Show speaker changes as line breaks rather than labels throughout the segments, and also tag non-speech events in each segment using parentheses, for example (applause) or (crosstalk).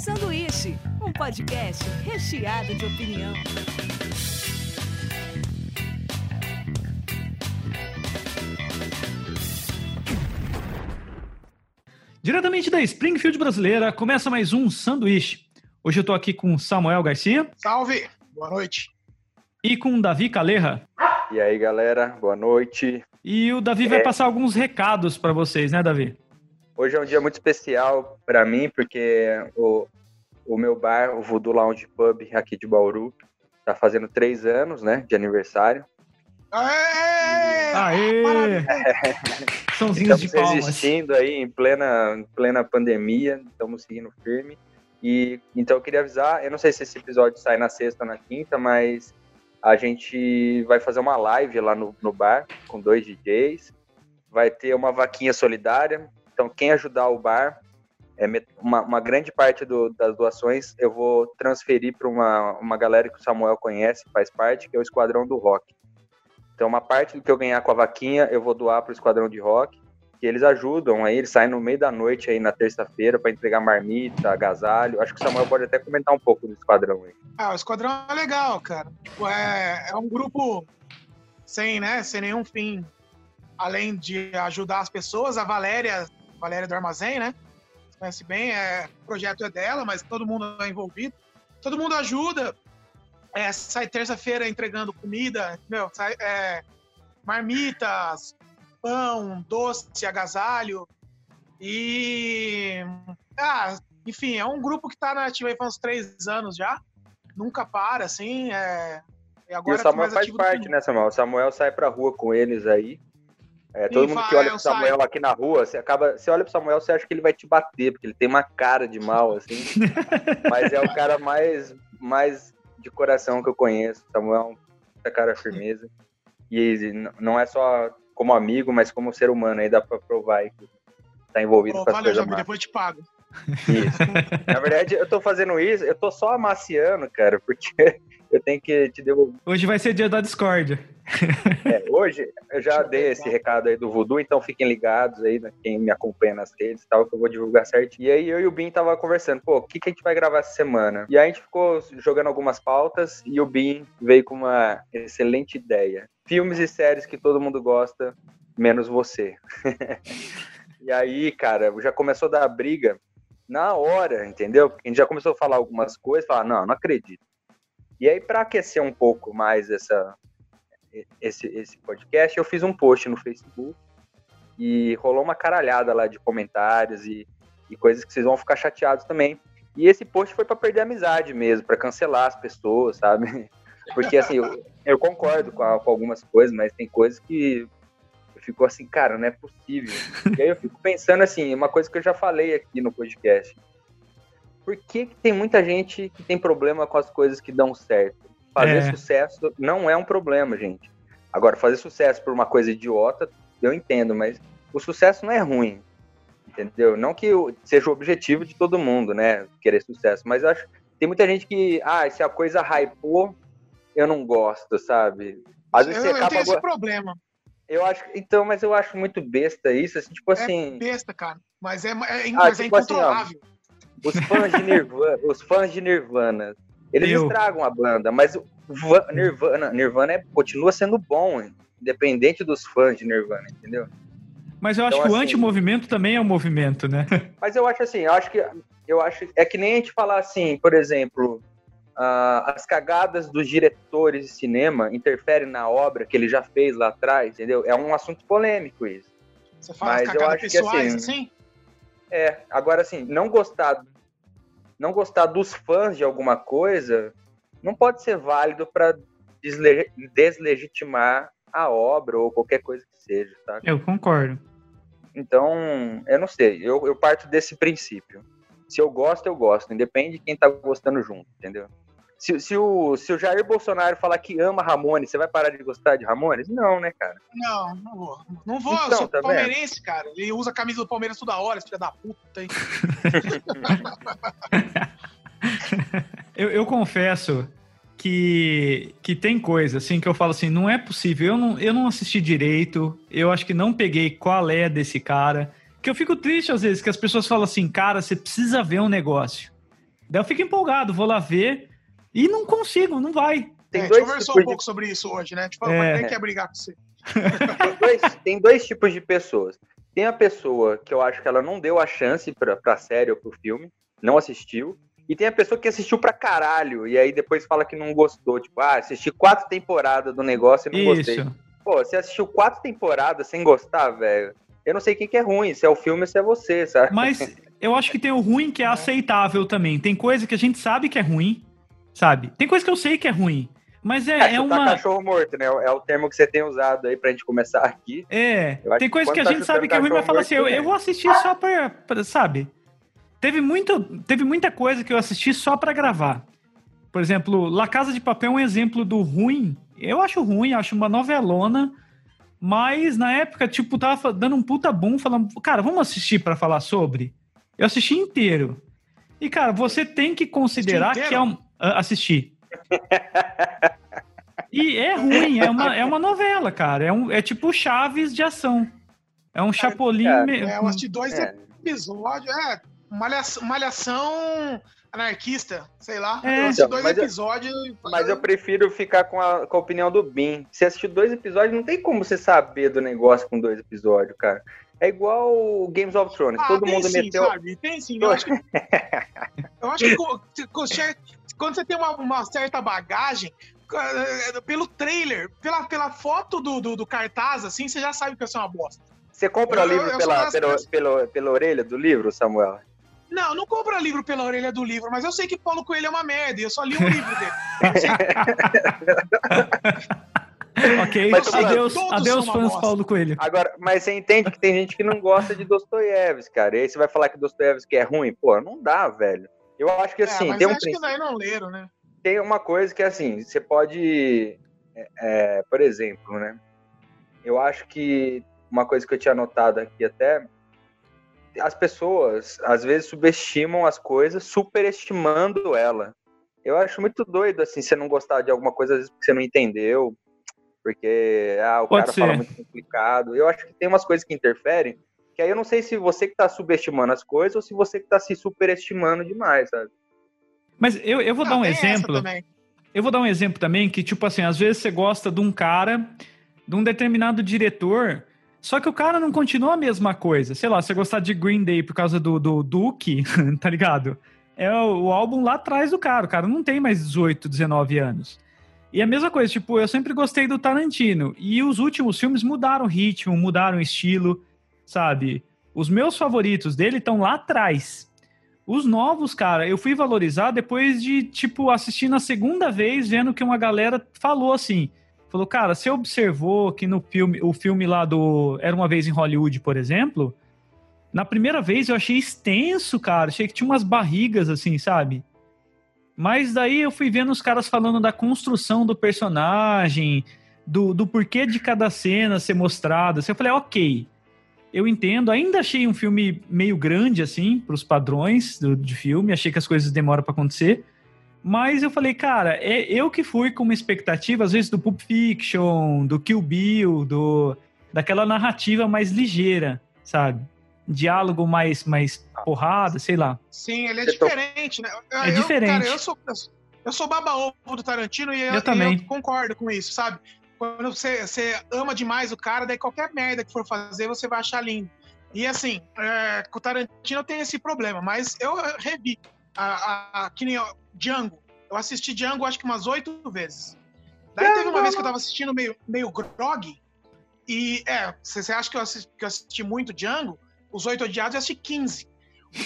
Sanduíche, um podcast recheado de opinião.
Diretamente da Springfield brasileira, começa mais um Sanduíche. Hoje eu tô aqui com Samuel Garcia.
Salve! Boa noite.
E com Davi Calerra.
E aí, galera, boa noite.
E o Davi é... vai passar alguns recados para vocês, né, Davi?
Hoje é um dia muito especial para mim, porque o, o meu bar, o Voodoo Lounge Pub, aqui de Bauru, tá fazendo três anos, né, de aniversário.
Aê!
Aê! Sãozinhos
de
palmas.
resistindo aí em plena, em plena pandemia, estamos seguindo firme. E então eu queria avisar, eu não sei se esse episódio sai na sexta ou na quinta, mas a gente vai fazer uma live lá no, no bar com dois DJs. Vai ter uma vaquinha solidária. Então, quem ajudar o bar, é uma, uma grande parte do, das doações eu vou transferir para uma, uma galera que o Samuel conhece, faz parte, que é o Esquadrão do Rock. Então, uma parte do que eu ganhar com a vaquinha, eu vou doar para o Esquadrão de Rock, que eles ajudam aí, eles saem no meio da noite aí na terça-feira para entregar marmita, agasalho. Acho que o Samuel pode até comentar um pouco do Esquadrão aí.
Ah, o Esquadrão é legal, cara. Tipo, é, é um grupo sem, né, sem nenhum fim, além de ajudar as pessoas. A Valéria, Valéria do Armazém, né, conhece bem, é, o projeto é dela, mas todo mundo é envolvido. Todo mundo ajuda, é, sai terça-feira entregando comida, meu, sai, é, marmitas, pão, doce, agasalho. E. Ah, enfim, é um grupo que está na ativa aí faz uns três anos já. Nunca para, assim. É...
E, agora e o Samuel faz parte, né, Samuel? O Samuel sai pra rua com eles aí. É, todo mundo que olha pro Samuel saio. aqui na rua, você acaba. Você olha pro Samuel, você acha que ele vai te bater, porque ele tem uma cara de mal, assim. (laughs) mas é o cara mais, mais de coração que eu conheço. Samuel é um cara firmeza. E não é só como amigo, mas como ser humano, aí dá pra provar que tá envolvido Pô, com as valeu, coisas.
depois eu te pago.
Isso. Na verdade, eu tô fazendo isso, eu tô só amaciando, cara, porque (laughs) eu tenho que te devolver.
Hoje vai ser dia da discórdia.
É, hoje eu já dei esse recado aí do Voodoo, então fiquem ligados aí, né, quem me acompanha nas redes e tal, que eu vou divulgar certinho. E aí eu e o Bin tava conversando, pô, o que, que a gente vai gravar essa semana? E aí a gente ficou jogando algumas pautas e o Bin veio com uma excelente ideia. Filmes e séries que todo mundo gosta, menos você. (laughs) e aí, cara, já começou a dar briga na hora, entendeu? Porque a gente já começou a falar algumas coisas, falar, não, não acredito. E aí, para aquecer um pouco mais essa, esse, esse podcast, eu fiz um post no Facebook e rolou uma caralhada lá de comentários e, e coisas que vocês vão ficar chateados também. E esse post foi para perder a amizade mesmo, para cancelar as pessoas, sabe? (laughs) Porque assim, eu, eu concordo com, a, com, algumas coisas, mas tem coisas que ficou assim, cara, não é possível. E aí eu fico pensando assim, uma coisa que eu já falei aqui no podcast. Por que, que tem muita gente que tem problema com as coisas que dão certo? Fazer é. sucesso não é um problema, gente. Agora, fazer sucesso por uma coisa idiota, eu entendo, mas o sucesso não é ruim. Entendeu? Não que seja o objetivo de todo mundo, né? Querer sucesso, mas eu acho tem muita gente que, ah, se a coisa hypou, eu não gosto, sabe?
Às vezes eu, você acaba. Eu tenho esse problema.
Eu acho, então, mas eu acho muito besta isso, assim, tipo é assim.
É besta, cara. Mas é, é, é, ah, mas é tipo é incontrolável.
Assim, ó, os fãs de Nirvana, (laughs) os fãs de Nirvana, eles eu. estragam a banda, mas o Nirvana, Nirvana é, continua sendo bom, independente dos fãs de Nirvana, entendeu?
Mas eu acho então, que assim, o anti-movimento também é um movimento, né?
Mas eu acho assim, eu acho que eu acho é que nem a gente falar assim, por exemplo, uh, as cagadas dos diretores de cinema interferem na obra que ele já fez lá atrás, entendeu? É um assunto polêmico isso.
Você fala Mas as cagadas eu acho pessoais, que, assim, assim?
É, agora assim, não gostar não gostar dos fãs de alguma coisa não pode ser válido para deslegitimar a obra ou qualquer coisa que seja, tá?
Eu concordo.
Então, eu não sei, eu, eu parto desse princípio. Se eu gosto, eu gosto, independe de quem tá gostando junto, entendeu? Se, se, o, se o Jair Bolsonaro falar que ama Ramones, você vai parar de gostar de Ramones? Não, né, cara?
Não, não vou. Não vou, então, eu sou tá palmeirense, vendo? cara. Ele usa a camisa do Palmeiras toda hora, esse filho da puta. Hein? (laughs)
eu, eu confesso que, que tem coisa assim que eu falo assim, não é possível, eu não, eu não assisti direito, eu acho que não peguei qual é desse cara. Que eu fico triste às vezes que as pessoas falam assim, cara, você precisa ver um negócio. Daí eu fico empolgado, vou lá ver e não consigo, não vai.
Tem é, dois a gente conversou um pouco de... sobre isso hoje, né? Tipo, é. quem quer brigar com você?
tem, (laughs) dois, tem dois tipos de pessoas. Tem a pessoa que eu acho que ela não deu a chance pra, pra série ou pro filme, não assistiu. E tem a pessoa que assistiu pra caralho, e aí depois fala que não gostou. Tipo, ah, assisti quatro temporadas do negócio e não Isso. gostei. Pô, você assistiu quatro temporadas sem gostar, velho. Eu não sei quem que é ruim, se é o filme ou se é você, sabe?
Mas eu acho que tem o ruim que é aceitável também. Tem coisa que a gente sabe que é ruim, sabe? Tem coisa que eu sei que é ruim. Mas é, é, é uma.
cachorro morto, né? É o termo que você tem usado aí pra gente começar aqui.
É. Tem coisa que, que a tá gente sabe que é ruim, mas fala assim, eu, eu, vou assistir só pra, pra, sabe? Teve, muito, teve muita coisa que eu assisti só para gravar. Por exemplo, La Casa de Papel é um exemplo do ruim. Eu acho ruim, acho uma novelona. Mas na época, tipo, tava dando um puta boom, falando, cara, vamos assistir para falar sobre? Eu assisti inteiro. E, cara, você tem que considerar que é um. Assistir. (laughs) e é ruim, é uma, é uma novela, cara. É, um, é tipo Chaves de ação. É um Chapolin.
É, é eu assisti dois é. episódios. É, malhação, malhação anarquista, sei lá. É. Eu assisti dois mas episódios.
Eu, mas eu prefiro ficar com a, com a opinião do Bin. Se assistir dois episódios, não tem como você saber do negócio com dois episódios, cara. É igual Games of Thrones. Ah, Todo mundo sim, meteu. Sabe?
Tem sim. Eu acho que, (laughs) eu acho que quando você tem uma, uma certa bagagem, eh, pelo trailer, pela, pela foto do, do, do, cartaz, assim, você já sabe que vai ser uma bosta.
Você compra eu, o livro eu, eu pela, pela, pela, pela orelha do livro, Samuel?
Não, não compra livro pela orelha do livro, mas eu sei que Paulo Coelho é uma merda e eu só li um livro dele. (laughs)
ok, mas, adeus, adeus fãs. Paulo Coelho.
Agora, mas você entende que tem gente que não gosta de Dostoiévski, cara. E aí você vai falar que Dostoiévski é ruim? Pô, não dá, velho. Eu acho que é, assim, é, tem um
acho princípio... que daí não leram, né?
Tem uma coisa que assim, você pode, é, é, por exemplo, né? Eu acho que uma coisa que eu tinha notado aqui até as pessoas às vezes subestimam as coisas, superestimando ela. Eu acho muito doido assim, você não gostar de alguma coisa às vezes porque você não entendeu, porque ah, o Pode cara ser. fala muito complicado. Eu acho que tem umas coisas que interferem, que aí eu não sei se você que tá subestimando as coisas ou se você que tá se superestimando demais, sabe?
Mas eu, eu vou ah, dar um exemplo. Eu vou dar um exemplo também que, tipo assim, às vezes você gosta de um cara, de um determinado diretor, só que o cara não continua a mesma coisa. Sei lá, você gostar de Green Day por causa do, do Duke, (laughs) tá ligado? É o, o, álbum lá atrás do cara. O cara não tem mais 18, 19 anos. E a mesma coisa, tipo, eu sempre gostei do Tarantino. E os últimos filmes mudaram o ritmo, mudaram o estilo, sabe? Os meus favoritos dele estão lá atrás. Os novos, cara, eu fui valorizar depois de, tipo, assistir na segunda vez, vendo que uma galera falou assim falou, cara, você observou que no filme, o filme lá do Era Uma Vez em Hollywood, por exemplo, na primeira vez eu achei extenso, cara, achei que tinha umas barrigas assim, sabe? Mas daí eu fui vendo os caras falando da construção do personagem, do, do porquê de cada cena ser mostrada. Assim, eu falei, ok, eu entendo. Ainda achei um filme meio grande, assim, para os padrões do, de filme. Achei que as coisas demoram para acontecer. Mas eu falei, cara, é eu que fui com uma expectativa, às vezes, do Pulp Fiction, do Kill Bill, do, daquela narrativa mais ligeira, sabe? Diálogo mais, mais porrada, sei lá.
Sim, ele é diferente, né?
Eu, é diferente. Cara,
eu sou, eu sou baba-ovo do Tarantino e eu, eu também. eu concordo com isso, sabe? Quando você, você ama demais o cara, daí qualquer merda que for fazer, você vai achar lindo. E assim, é, com o Tarantino tem esse problema, mas eu revi. A, a, a, que nem Django. Eu assisti Django acho que umas oito vezes. Daí Django. teve uma vez que eu tava assistindo meio, meio grog. E, é, você acha que eu, assisti, que eu assisti muito Django? Os Oito Odiados eu assisti 15. (laughs)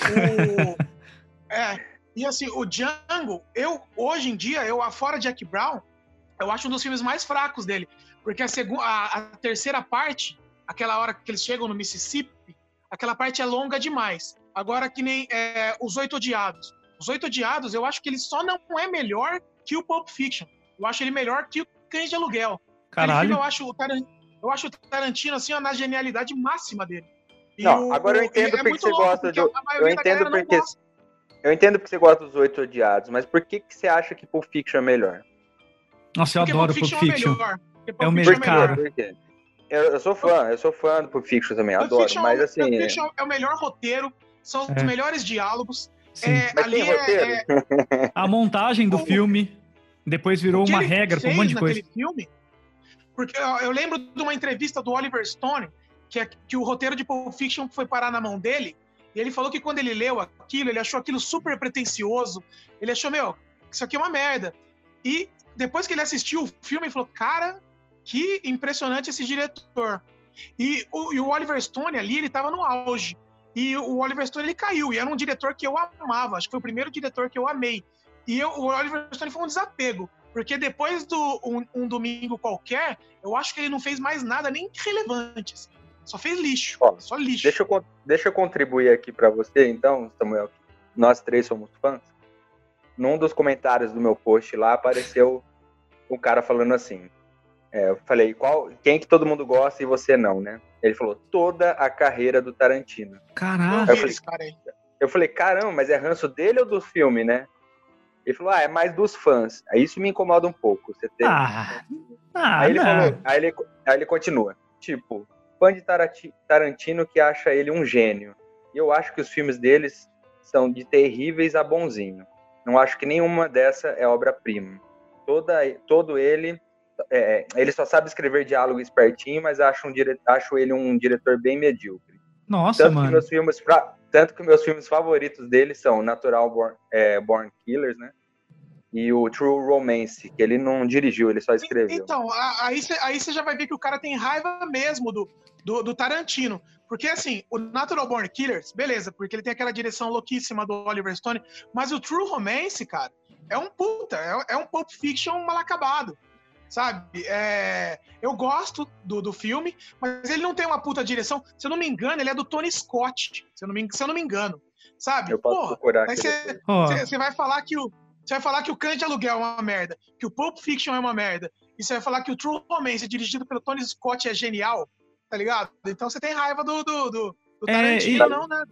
O, é, e assim, o Django, eu, hoje em dia, eu, fora Jack Brown, eu acho um dos filmes mais fracos dele. Porque a, segunda, a, a terceira parte, aquela hora que eles chegam no Mississippi, aquela parte é longa demais. Agora, que nem é, Os Oito Odiados. Os Oito Odiados, eu acho que ele só não é melhor que o Pulp Fiction. Eu acho ele melhor que o Cães de Aluguel.
Caralho.
Filme, eu, acho o Tarantino, eu acho o Tarantino, assim, na genialidade máxima dele.
E não, o, agora eu entendo é porque você gosta de... Eu entendo porque... Eu entendo porque você gosta dos Oito Odiados, mas por que, que você acha que Pulp Fiction é melhor?
Nossa, eu porque adoro Pulp Fiction. Pulp Fiction. É, o melhor, cara.
Eu, eu, sou fã, eu sou fã do Pulp Fiction também, Pulp adoro. Fiction, mas assim. Pulp Fiction
é o melhor roteiro, são é. os melhores diálogos. É, ali é, é, (laughs)
A montagem do filme depois virou uma regra com um monte de coisa.
Filme, porque eu, eu, lembro de uma entrevista do Oliver Stone, que, é, que o roteiro de Pulp Fiction foi parar na mão dele, e ele falou que quando ele leu aquilo, ele achou aquilo super pretencioso. Ele achou, meu, isso aqui é uma merda. E depois que ele assistiu o filme, ele falou, cara, que impressionante esse diretor. E o, e o Oliver Stone ali, ele tava no auge. E o Oliver Stone, ele caiu. E era um diretor que eu amava. Acho que foi o primeiro diretor que eu amei. E eu, o Oliver Stone foi um desapego. Porque depois do um, um, Domingo Qualquer, eu acho que ele não fez mais nada nem relevante. Assim. Só fez lixo. Ó, só lixo.
Deixa eu, deixa eu contribuir aqui para você, então, Samuel. Nós três somos fãs. Num dos comentários do meu post lá apareceu um cara falando assim. É, eu falei, qual, quem que todo mundo gosta e você não, né? Ele falou, toda a carreira do Tarantino.
Caraca!
Eu falei, eu falei, caramba, mas é ranço dele ou do filme, né? Ele falou, ah, é mais dos fãs. Aí isso me incomoda um pouco. Você tem...
ah, ah,
aí, ele falou, aí, ele, aí ele continua. Tipo, fã de Tarantino que acha ele um gênio. E eu acho que os filmes deles são de terríveis a bonzinho. Não acho que nenhuma dessa é obra-prima. Toda, todo ele, é, ele só sabe escrever diálogo espertinho, mas acho, um dire, acho ele um diretor bem medíocre.
Nossa,
tanto
mano.
Que meus filmes, tanto que meus filmes favoritos dele são Natural Born, é, Born Killers, né? E o True Romance, que ele não dirigiu, ele só escreveu.
Então, aí você aí já vai ver que o cara tem raiva mesmo do, do, do, Tarantino. Porque, assim, o Natural Born Killers, beleza, porque ele tem aquela direção louquíssima do Oliver Stone, mas o True Romance, cara, é um puta, é, é um Pulp Fiction mal acabado. Sabe? É, eu gosto do, do filme, mas ele não tem uma puta direção. Se eu não me engano, ele é do Tony Scott. Se eu não me, se eu não me engano. Sabe?
Eu posso Porra, procurar
aí você vai falar que o, você vai falar que o Cães de Aluguel é uma merda, que o Pulp Fiction é uma merda, e você vai falar que o True Romance, dirigido pelo Tony Scott, é genial, tá ligado? Então você tem raiva do, do, do, do Tarantino, é, e, não, né?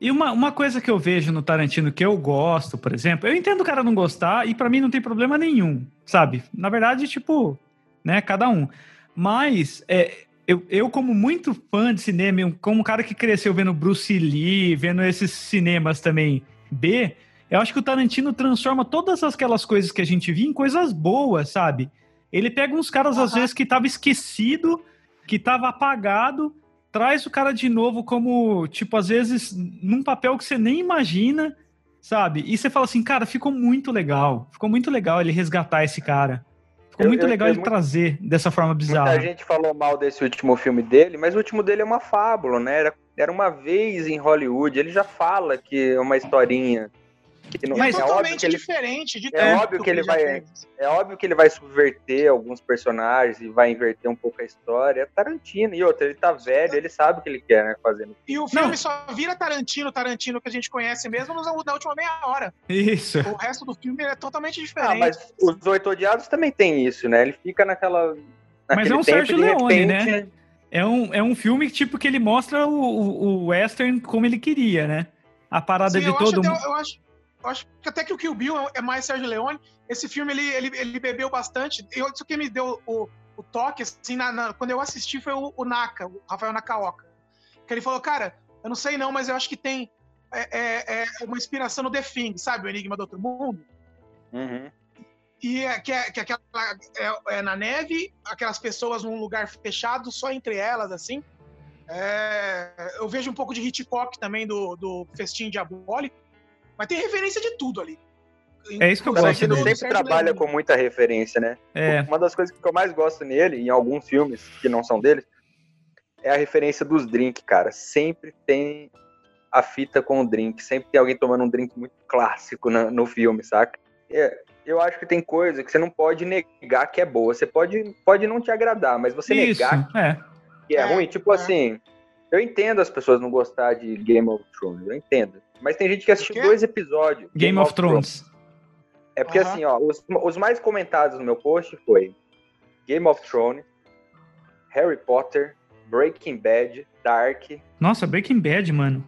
E uma, uma coisa que eu vejo no Tarantino que eu gosto, por exemplo, eu entendo o cara não gostar, e para mim não tem problema nenhum, sabe? Na verdade, tipo, né, cada um. Mas, é, eu, eu, como muito fã de cinema, como um cara que cresceu vendo Bruce Lee, vendo esses cinemas também B, eu acho que o Tarantino transforma todas aquelas coisas que a gente via em coisas boas, sabe? Ele pega uns caras, uhum. às vezes, que tava esquecido, que tava apagado, traz o cara de novo como, tipo, às vezes, num papel que você nem imagina, sabe? E você fala assim, cara, ficou muito legal. Ficou muito legal ele resgatar esse cara. Ficou muito eu, legal eu, ele muito, trazer dessa forma bizarra.
Muita gente falou mal desse último filme dele, mas o último dele é uma fábula, né? Era, era uma vez em Hollywood. Ele já fala que é uma historinha
mas é óbvio que ele, diferente de
é óbvio que ele vai fez. é óbvio que ele vai subverter alguns personagens e vai inverter um pouco a história. É Tarantino e outra, ele tá velho, ele sabe o que ele quer, né, fazendo.
E o filme não. só vira Tarantino, Tarantino que a gente conhece mesmo na última meia hora.
Isso.
O resto do filme é totalmente diferente. Ah,
mas os Oito Odiados também tem isso, né? Ele fica naquela
Mas é um tempo, Sérgio Leone, né? repente... né? É um, é um filme tipo que ele mostra o, o, o western como ele queria, né? A parada Sim, de todo mundo.
Eu acho, acho que até que o Kill Bill é mais Sérgio Leone. Esse filme ele, ele, ele bebeu bastante. Eu, isso que me deu o, o toque, assim, na, na, quando eu assisti foi o, o, Naka, o Rafael Nakaoka. Que ele falou, cara, eu não sei não, mas eu acho que tem é, é, é uma inspiração no The Thing, sabe? O Enigma do Outro Mundo.
Uhum.
E é, que, é, que aquela, é, é, na neve, aquelas pessoas num lugar fechado, só entre elas, assim. É, eu vejo um pouco de Hitchcock também do, do Festim Diabólico. Mas tem referência de tudo ali.
É isso que eu gosto.
Ele sempre trabalha com muita referência, né?
É.
Uma das coisas que eu mais gosto nele, em alguns filmes que não são dele, é a referência dos drinks, cara. Sempre tem a fita com o drink. Sempre tem alguém tomando um drink muito clássico no, no filme, saca? É, eu acho que tem coisa que você não pode negar que é boa. Você pode, pode não te agradar, mas você Isso, negar
é.
que é, é ruim, tipo é. assim, eu entendo as pessoas não gostar de Game of Thrones, eu entendo. Mas tem gente que assistiu dois episódios.
Game, Game of, of Thrones. Thrones.
É porque assim, ó, os, os mais comentados no meu post foi Game of Thrones, Harry Potter, Breaking Bad, Dark.
Nossa, Breaking Bad, mano.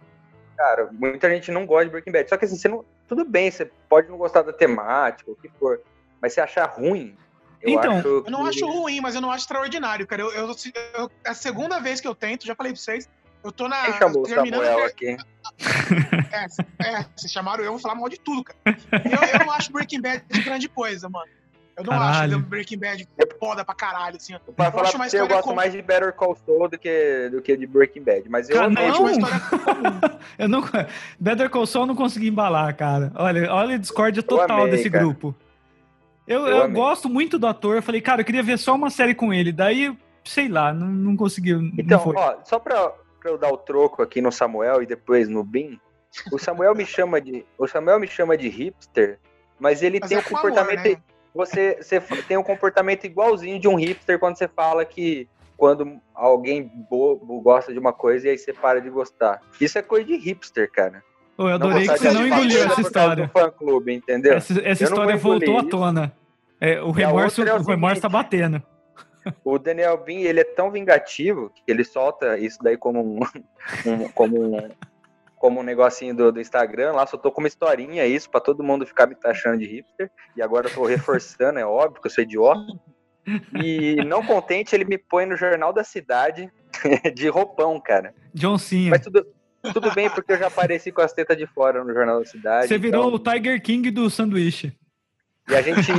Cara, muita gente não gosta de Breaking Bad. Só que assim, você não. Tudo bem, você pode não gostar da temática, o que for. Mas você achar ruim.
Eu então, acho eu não acho ruim, mas eu não acho extraordinário, cara. Eu, eu, eu, é a segunda vez que eu tento, já falei pra vocês, eu tô na.
Quem chamou o Samuel aqui? (laughs)
É, é, vocês chamaram eu, eu vou falar mal de tudo, cara. Eu, eu não acho Breaking Bad grande coisa, mano. Eu não caralho. acho Breaking Bad foda pra caralho, assim.
Pra eu falar pra você, eu gosto com... mais de Better Call Saul do que, do que de Breaking Bad, mas eu
não. uma história (laughs) eu não... Better Call Saul eu não consegui embalar, cara. Olha, olha a discórdia total amei, desse cara. grupo. Eu, eu, eu gosto muito do ator, eu falei, cara, eu queria ver só uma série com ele, daí, sei lá, não, não conseguiu.
Então,
não
ó, só pra, pra eu dar o troco aqui no Samuel e depois no Bin, o Samuel me chama de, o Samuel me chama de hipster, mas ele mas tem é um comportamento... Favor, né? você, você tem um comportamento igualzinho de um hipster quando você fala que quando alguém bobo gosta de uma coisa e aí você para de gostar. Isso é coisa de hipster, cara.
eu adorei que você não engoliu essa história.
Fã -clube, entendeu?
Essa, essa história voltou à tona. É, o remorso, é o, o remorso tá batendo. (laughs)
O Daniel Bin, ele é tão vingativo que ele solta isso daí como um, (laughs) um como um, como um negocinho do, do Instagram, lá só tô com uma historinha isso, para todo mundo ficar me taxando de hipster. E agora eu tô reforçando, é óbvio que eu sou idiota. E não contente, ele me põe no Jornal da Cidade (laughs) de roupão, cara.
John Cena.
Mas tudo, tudo bem, porque eu já apareci com as tetas de fora no Jornal da Cidade.
Você virou então... o Tiger King do sanduíche.
E a gente,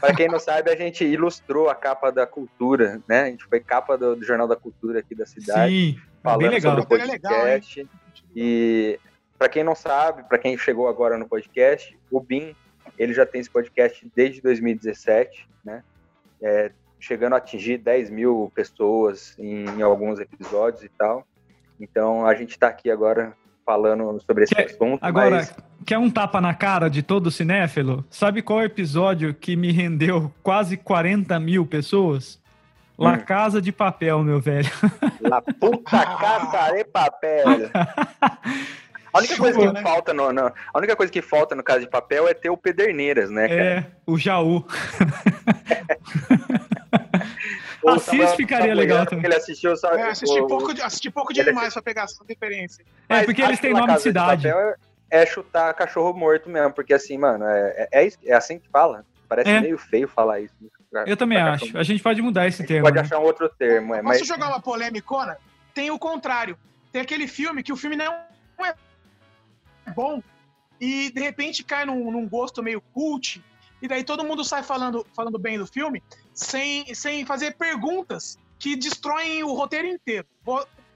para quem não sabe, a gente ilustrou a capa da cultura, né? A gente foi capa do, do Jornal da Cultura aqui da cidade. Sim, falando bem legal. sobre o podcast. Legal, e para quem não sabe, para quem chegou agora no podcast, o BIM, ele já tem esse podcast desde 2017, né? É, chegando a atingir 10 mil pessoas em, em alguns episódios e tal. Então a gente está aqui agora falando sobre esse quer, assunto.
Agora, mas... quer um tapa na cara de todo cinéfilo? Sabe qual episódio que me rendeu quase 40 mil pessoas? La hum. Casa de Papel, meu velho. (laughs)
La puta casa de papel. (laughs) A única, coisa que né? falta no, no, a única coisa que falta no Casa de Papel é ter o Pederneiras, né, cara?
É, o Jaú. (laughs) Assis ficaria legal também.
Ele assistiu só. É, assisti, o, pouco, assisti pouco demais pra pegar essa referência.
É, porque eles têm nome de cidade.
De é chutar cachorro morto mesmo, porque assim, mano, é, é, é assim que fala. Parece é. meio feio falar isso.
Eu também acho. A gente pode mudar esse termo.
Pode né? achar um outro termo. É,
mas... Posso jogar uma polêmica? Tem o contrário. Tem aquele filme que o filme não é bom e de repente cai num, num gosto meio cult e daí todo mundo sai falando, falando bem do filme sem, sem fazer perguntas que destroem o roteiro inteiro.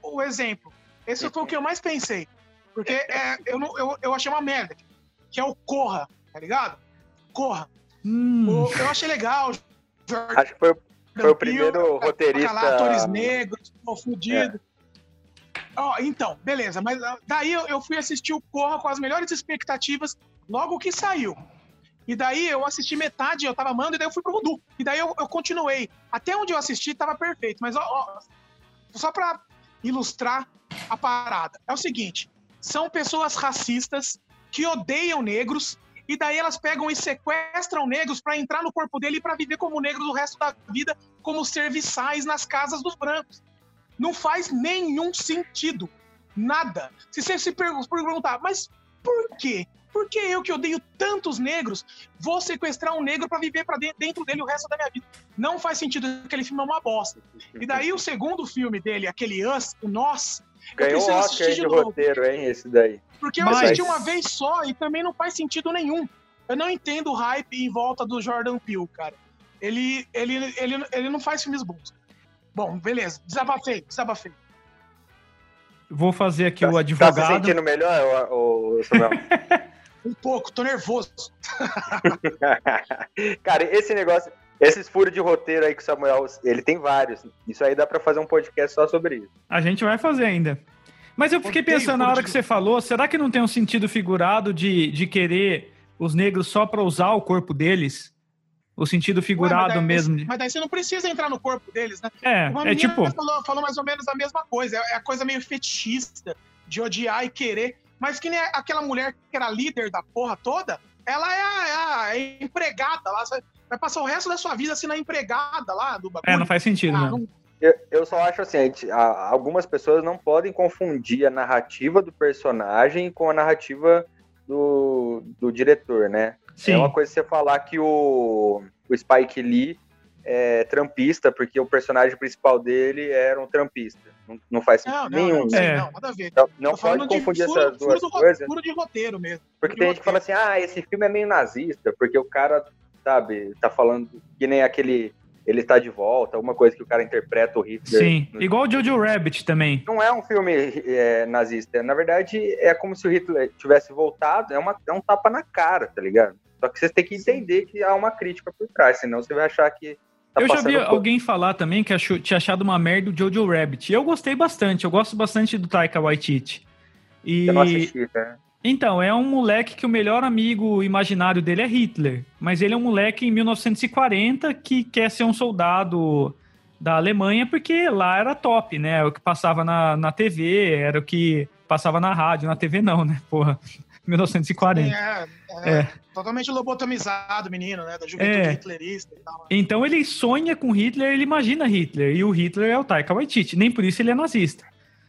O exemplo. Esse foi o que eu mais pensei. Porque é, eu, não, eu, eu achei uma merda. Que é o Corra, tá ligado? Corra. Hum. eu achei legal,
Acho que foi, foi o primeiro roteirista.
atores negros, fudido. É. Oh, então, beleza, mas ah, daí eu fui assistir o Corra com as melhores expectativas logo que saiu. E daí eu assisti metade, eu tava amando, e daí eu fui pro Voodoo. E daí eu, eu continuei. Até onde eu assisti tava perfeito. Mas ó, ó, só pra ilustrar a parada. É o seguinte: são pessoas racistas que odeiam negros e daí elas pegam e sequestram negros para entrar no corpo dele e para viver como negro do resto da vida, como serviçais nas casas dos brancos. Não faz nenhum sentido. Nada. Se você se perguntar, mas por quê? Por que eu que odeio tantos negros vou sequestrar um negro para viver para dentro dele o resto da minha vida? Não faz sentido, aquele filme é uma bosta. E daí o segundo filme dele, aquele Us, o Nós,
Ganhou um Oscar de, de roteiro, hein, esse daí.
Porque eu Mas... assisti uma vez só e também não faz sentido nenhum. Eu não entendo o hype em volta do Jordan Peele, cara. Ele, ele, ele, ele não faz filmes bons. Bom, beleza. Desabafei, desabafei.
Vou fazer aqui tá, o advogado. Tá
se sentindo melhor, o, o Samuel? (laughs)
um pouco, tô nervoso. (laughs)
cara, esse negócio, esses furos de roteiro aí que o Samuel, ele tem vários. Isso aí dá para fazer um podcast só sobre isso.
A gente vai fazer ainda. Mas eu fiquei pensando na hora que você falou, será que não tem um sentido figurado de, de querer os negros só para usar o corpo deles? O sentido figurado Ué, mas daí, mesmo.
Mas daí você não precisa entrar no corpo deles, né?
É, Uma é tipo.
Falou, falou mais ou menos a mesma coisa. É, é a coisa meio fetichista de odiar e querer. Mas que nem aquela mulher que era líder da porra toda, ela é a, é a é empregada lá. Vai passar o resto da sua vida sendo a empregada lá do bagulho.
É, não faz sentido, ah, né? Não,
eu, eu só acho assim, gente, algumas pessoas não podem confundir a narrativa do personagem com a narrativa do, do diretor, né? Sim. É uma coisa você falar que o, o Spike Lee é, trampista, porque o personagem principal dele era um trampista. Não, não faz sentido não, nenhum.
Não, é. não, nada a ver.
Não, não pode confundir furo, essas duas furo coisas.
Furo de roteiro mesmo.
Porque tem gente que fala assim, ah, esse filme é meio nazista, porque o cara, sabe, tá falando que nem aquele ele está de volta, alguma coisa que o cara interpreta o Hitler.
Sim, no... igual o Jojo Rabbit também.
Não é um filme é, nazista, na verdade é como se o Hitler tivesse voltado, é, uma, é um tapa na cara, tá ligado? Só que vocês têm que entender que há uma crítica por trás, senão você vai achar que
Tá eu já vi por... alguém falar também que achou, tinha achado uma merda o Jojo Rabbit. Eu gostei bastante, eu gosto bastante do Taika Waititi. E... Eu não assisti, né? Então, é um moleque que o melhor amigo imaginário dele é Hitler. Mas ele é um moleque em 1940 que quer ser um soldado da Alemanha porque lá era top, né? É o que passava na, na TV, era o que passava na rádio, na TV não, né? Porra, (laughs) 1940. Sim, é,
é, é, totalmente lobotomizado menino, né? Da juventude é. hitlerista e tal. Né?
Então ele sonha com Hitler, ele imagina Hitler. E o Hitler é o Taika Waititi. Nem por isso ele é nazista.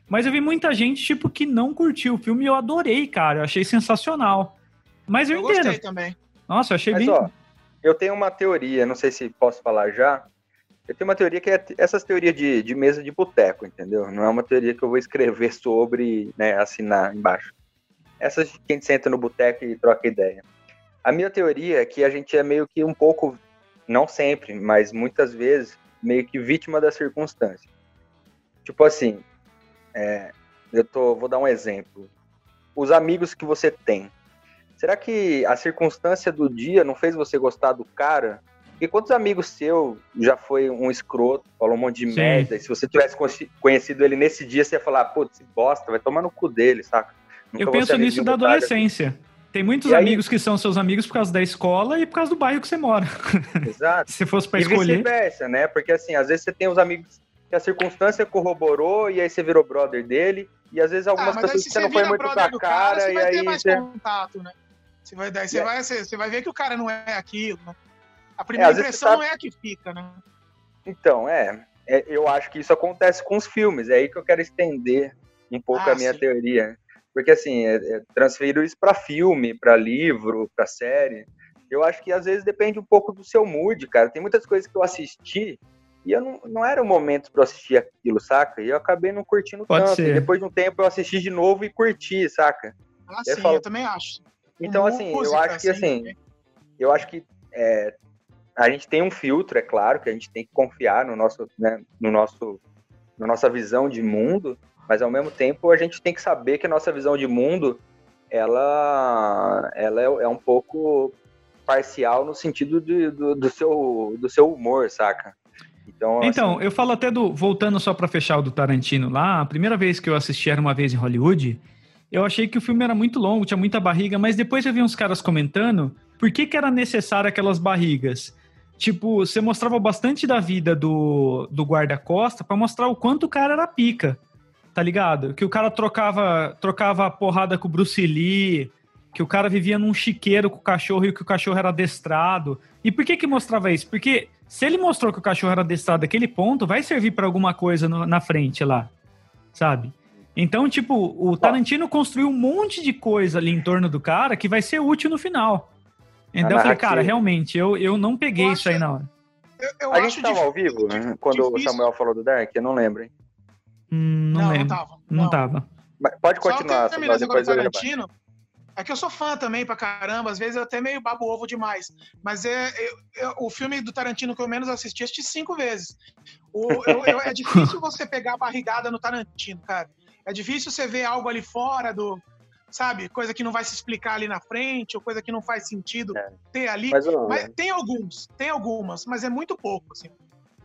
Mas eu vi muita gente, tipo, que não curtiu o filme e eu adorei, cara. Eu achei sensacional. Mas eu, eu entendo.
gostei também.
Nossa, eu achei Mas, bem... Ó,
eu tenho uma teoria, não sei se posso falar já. Eu tenho uma teoria que é essas teorias de, de mesa de boteco, entendeu? Não é uma teoria que eu vou escrever (laughs) sobre, né, assinar embaixo. Essas que a gente senta no boteco e troca ideia. A minha teoria é que a gente é meio que um pouco, não sempre, mas muitas vezes, meio que vítima da circunstância. Tipo assim, é, eu tô, vou dar um exemplo. Os amigos que você tem. Será que a circunstância do dia não fez você gostar do cara? E quantos amigos seu já foi um escroto, falou um monte de Sim. merda, e se você tivesse conhecido ele nesse dia, você ia falar, putz, bosta, vai tomar no cu dele, saca?
Nunca eu penso nisso da adolescência. Tem muitos e amigos aí... que são seus amigos por causa da escola e por causa do bairro que você mora. (laughs)
Exato.
Se fosse para escolher.
E vice-versa, né? Porque assim, às vezes você tem os amigos que a circunstância corroborou e aí você virou brother dele. E às vezes algumas ah, pessoas que você não foi muito pra cara, cara e aí. Ter mais
você... contato, né? Você vai, daí você, yeah. vai, você, você vai ver que o cara não é aquilo, né? A primeira é, impressão tá... não é a que fica, né?
Então, é, é, Eu acho que isso acontece com os filmes. É aí que eu quero estender um pouco ah, a minha sim. teoria. Porque, assim, é, é, transfiro isso para filme, para livro, para série. Eu acho que às vezes depende um pouco do seu mood, cara. Tem muitas coisas que eu assisti e eu não, não era o momento para assistir aquilo, saca? E eu acabei não curtindo Pode tanto. Ser. E depois de um tempo eu assisti de novo e curti, saca?
Ah, sim, eu, falo... eu também acho.
Então, assim, música, eu acho que assim, assim eu acho que é, a gente tem um filtro, é claro, que a gente tem que confiar no nosso, né, no nosso, na nossa visão de mundo, mas ao mesmo tempo a gente tem que saber que a nossa visão de mundo ela, ela é, é um pouco parcial no sentido de, do, do, seu, do seu humor, saca?
Então, então assim... eu falo até do. Voltando só para fechar o do Tarantino lá, a primeira vez que eu assisti era uma vez em Hollywood. Eu achei que o filme era muito longo, tinha muita barriga, mas depois eu vi uns caras comentando por que, que era necessário aquelas barrigas. Tipo, você mostrava bastante da vida do, do guarda-costa para mostrar o quanto o cara era pica, tá ligado? Que o cara trocava, trocava porrada com o Bruce Lee, que o cara vivia num chiqueiro com o cachorro e que o cachorro era adestrado. E por que que mostrava isso? Porque se ele mostrou que o cachorro era adestrado daquele ponto, vai servir para alguma coisa no, na frente lá, sabe? Então, tipo, o Tarantino construiu um monte de coisa ali em torno do cara que vai ser útil no final. Então eu falei, cara, realmente, eu, eu não peguei eu isso aí na hora.
Eu, eu a gente tava ao vivo né, quando difícil. o Samuel falou do Dark? Eu não lembro, hein?
Hum, não, não, lembro. Não tava. Não, não tava.
pode continuar, Só depois eu
Tarantino, é que eu sou fã também pra caramba, às vezes eu até meio babo ovo demais. Mas é, eu, eu, o filme do Tarantino que eu menos assisti, assisti cinco vezes. O, eu, é (laughs) difícil você pegar a barrigada no Tarantino, cara. É difícil você ver algo ali fora do. Sabe? Coisa que não vai se explicar ali na frente, ou coisa que não faz sentido é. ter ali. Mas, mas tem alguns, tem algumas, mas é muito pouco, assim.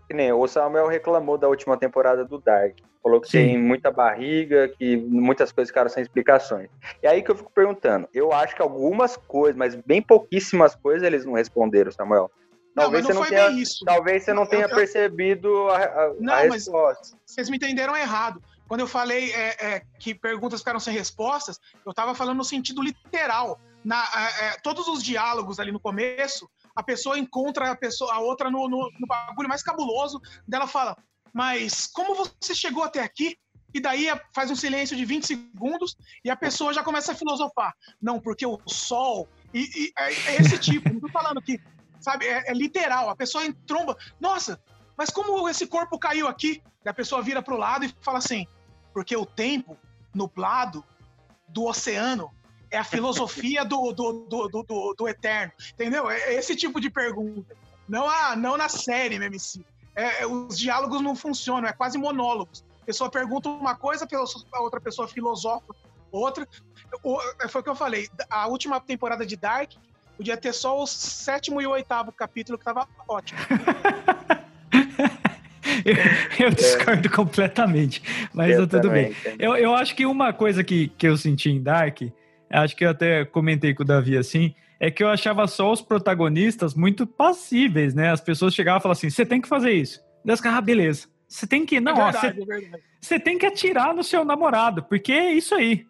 Que nem o Samuel reclamou da última temporada do Dark. Falou que Sim. tem muita barriga, que muitas coisas ficaram sem explicações. E aí que eu fico perguntando, eu acho que algumas coisas, mas bem pouquíssimas coisas eles não responderam, Samuel. Talvez não, não você não tenha, talvez você não tenha eu, percebido a, a, não, a resposta.
Mas vocês me entenderam errado. Quando eu falei é, é, que perguntas ficaram sem respostas, eu estava falando no sentido literal. Na, é, é, todos os diálogos ali no começo, a pessoa encontra a, pessoa, a outra no, no, no bagulho mais cabuloso, dela fala, mas como você chegou até aqui? E daí faz um silêncio de 20 segundos e a pessoa já começa a filosofar. Não, porque o sol. E, e é, é esse tipo. Não tô falando que sabe? É, é literal. A pessoa tromba. Nossa, mas como esse corpo caiu aqui? E a pessoa vira pro lado e fala assim: porque o tempo nublado do oceano é a filosofia do, do, do, do, do eterno. Entendeu? É esse tipo de pergunta. Não, a, não na série, MC. É, é, os diálogos não funcionam, é quase monólogos. A pessoa pergunta uma coisa, a outra pessoa filosofa outra. O, é, foi o que eu falei. A última temporada de Dark podia ter só o sétimo e o oitavo capítulo que tava ótimo. (laughs)
eu, eu, discordo é. completamente, mas eu tudo bem. Eu, eu acho que uma coisa que, que eu senti em Dark, acho que eu até comentei com o Davi assim, é que eu achava só os protagonistas muito passíveis, né? As pessoas chegavam e falavam assim: você tem que fazer isso. Deus, ah, beleza. Você tem que. Não, é verdade, você, é tem que atirar no seu namorado, porque é isso aí.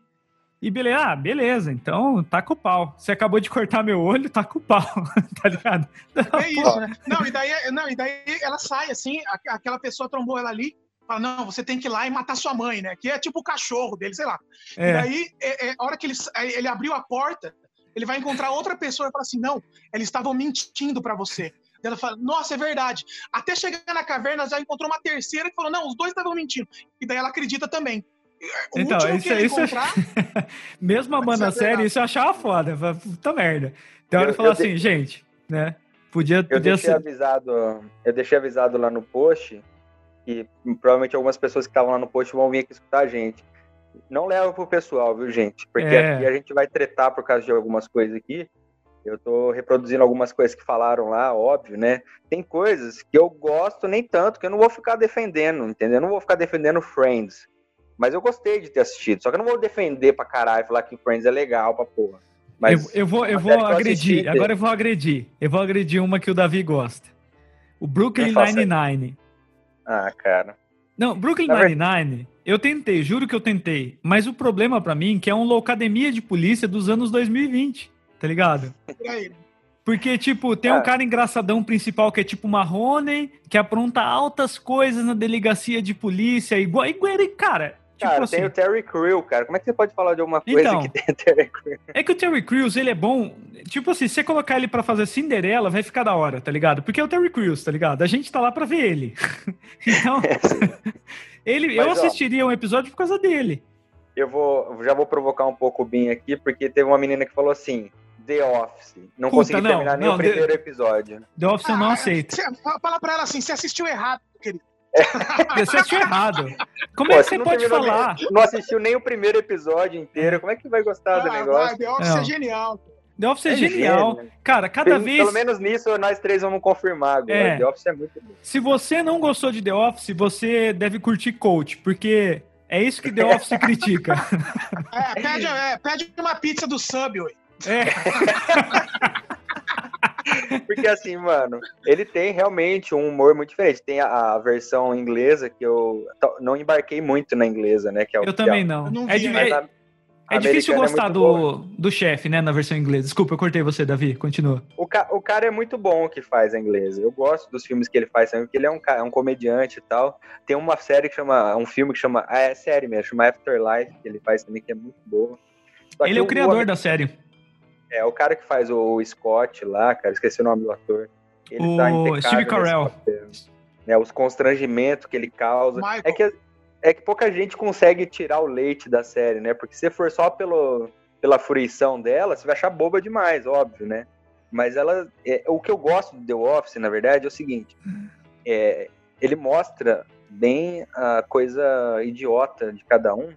E beleza, ah, beleza, então tá com o pau. Você acabou de cortar meu olho, tá com o pau, (laughs) tá ligado?
É isso, né? Não, e daí, não, e daí ela sai assim, aquela pessoa trombou ela ali, fala, não, você tem que ir lá e matar sua mãe, né? Que é tipo o cachorro dele, sei lá. É. E daí, é, é, a hora que ele, ele abriu a porta, ele vai encontrar outra pessoa e fala assim, não, eles estavam mentindo para você. Ela fala, nossa, é verdade. Até chegar na caverna, já encontrou uma terceira que falou, não, os dois estavam mentindo. E daí ela acredita também.
O então, isso, é (laughs) isso encontrar... Mesmo amando a série, isso eu achava foda. Puta merda. Então ele falou assim, de... gente, né? Podia, podia
eu deixei
ser.
Avisado, eu deixei avisado lá no post, e provavelmente algumas pessoas que estavam lá no post vão vir aqui escutar a gente. Não leva pro pessoal, viu, gente? Porque é. aqui a gente vai tretar por causa de algumas coisas aqui. Eu tô reproduzindo algumas coisas que falaram lá, óbvio, né? Tem coisas que eu gosto nem tanto, que eu não vou ficar defendendo, entendeu? Eu não vou ficar defendendo Friends. Mas eu gostei de ter assistido. Só que eu não vou defender pra caralho falar que Friends é legal pra porra.
Mas eu, eu vou, eu vou agredir. Agora eu vou agredir. Eu vou agredir uma que o Davi gosta. O Brooklyn Nine-Nine.
Ah, cara.
Não, Brooklyn Nine-Nine, eu tentei, juro que eu tentei. Mas o problema para mim é que é uma loucademia de polícia dos anos 2020, tá ligado? Porque, tipo, tem um ah. cara engraçadão principal que é tipo Marrone, que apronta altas coisas na delegacia de polícia, igual, igual cara,
Tipo cara, assim, tem o Terry Crew, cara. Como é que você pode falar de alguma coisa então, que tem o Terry Crew?
É que o Terry Crews, ele é bom. Tipo assim, se você colocar ele para fazer Cinderela, vai ficar da hora, tá ligado? Porque é o Terry Crews, tá ligado? A gente tá lá pra ver ele. (laughs) então, (laughs) ele, Mas, eu assistiria ó, um episódio por causa dele.
Eu vou, já vou provocar um pouco o Bin aqui, porque teve uma menina que falou assim: The Office. Não Puta, consegui não, terminar nem não, o primeiro The, episódio.
The Office eu não ah, aceito.
Fala pra ela assim: você assistiu errado, querido. (laughs)
Você assistiu errado. Como Pô, é que você pode falar?
Nem, não assistiu nem o primeiro episódio inteiro. Como é que vai gostar ah, do negócio?
Vai, The Office não. é genial.
The Office é, é genial. Gênio. Cara, cada
pelo,
vez.
Pelo menos nisso nós três vamos confirmar agora. É. The Office é muito bom.
Se você não gostou de The Office, você deve curtir Coach, porque é isso que The Office (laughs) critica.
É pede, é, pede uma pizza do Subway. É. (laughs)
Porque assim, mano, ele tem realmente um humor muito diferente. Tem a, a versão inglesa que eu não embarquei muito na inglesa, né? Que é
eu também não. não é, é, é difícil é gostar é do, do chefe, né, na versão inglesa. Desculpa, eu cortei você, Davi. Continua.
O, ca, o cara é muito bom que faz a inglesa. Eu gosto dos filmes que ele faz também, porque ele é um, é um comediante e tal. Tem uma série que chama. Um filme que chama. Ah, é série mesmo, chama Afterlife, que ele faz também, que é muito boa.
Ele é o criador da série.
É, o cara que faz o Scott lá, cara, esqueci o nome do ator.
Ele tá o tá Steve Carell.
É, os constrangimentos que ele causa. É que, é que pouca gente consegue tirar o leite da série, né? Porque se for só pelo, pela fruição dela, você vai achar boba demais, óbvio, né? Mas ela. É, o que eu gosto do The Office, na verdade, é o seguinte: é, ele mostra bem a coisa idiota de cada um,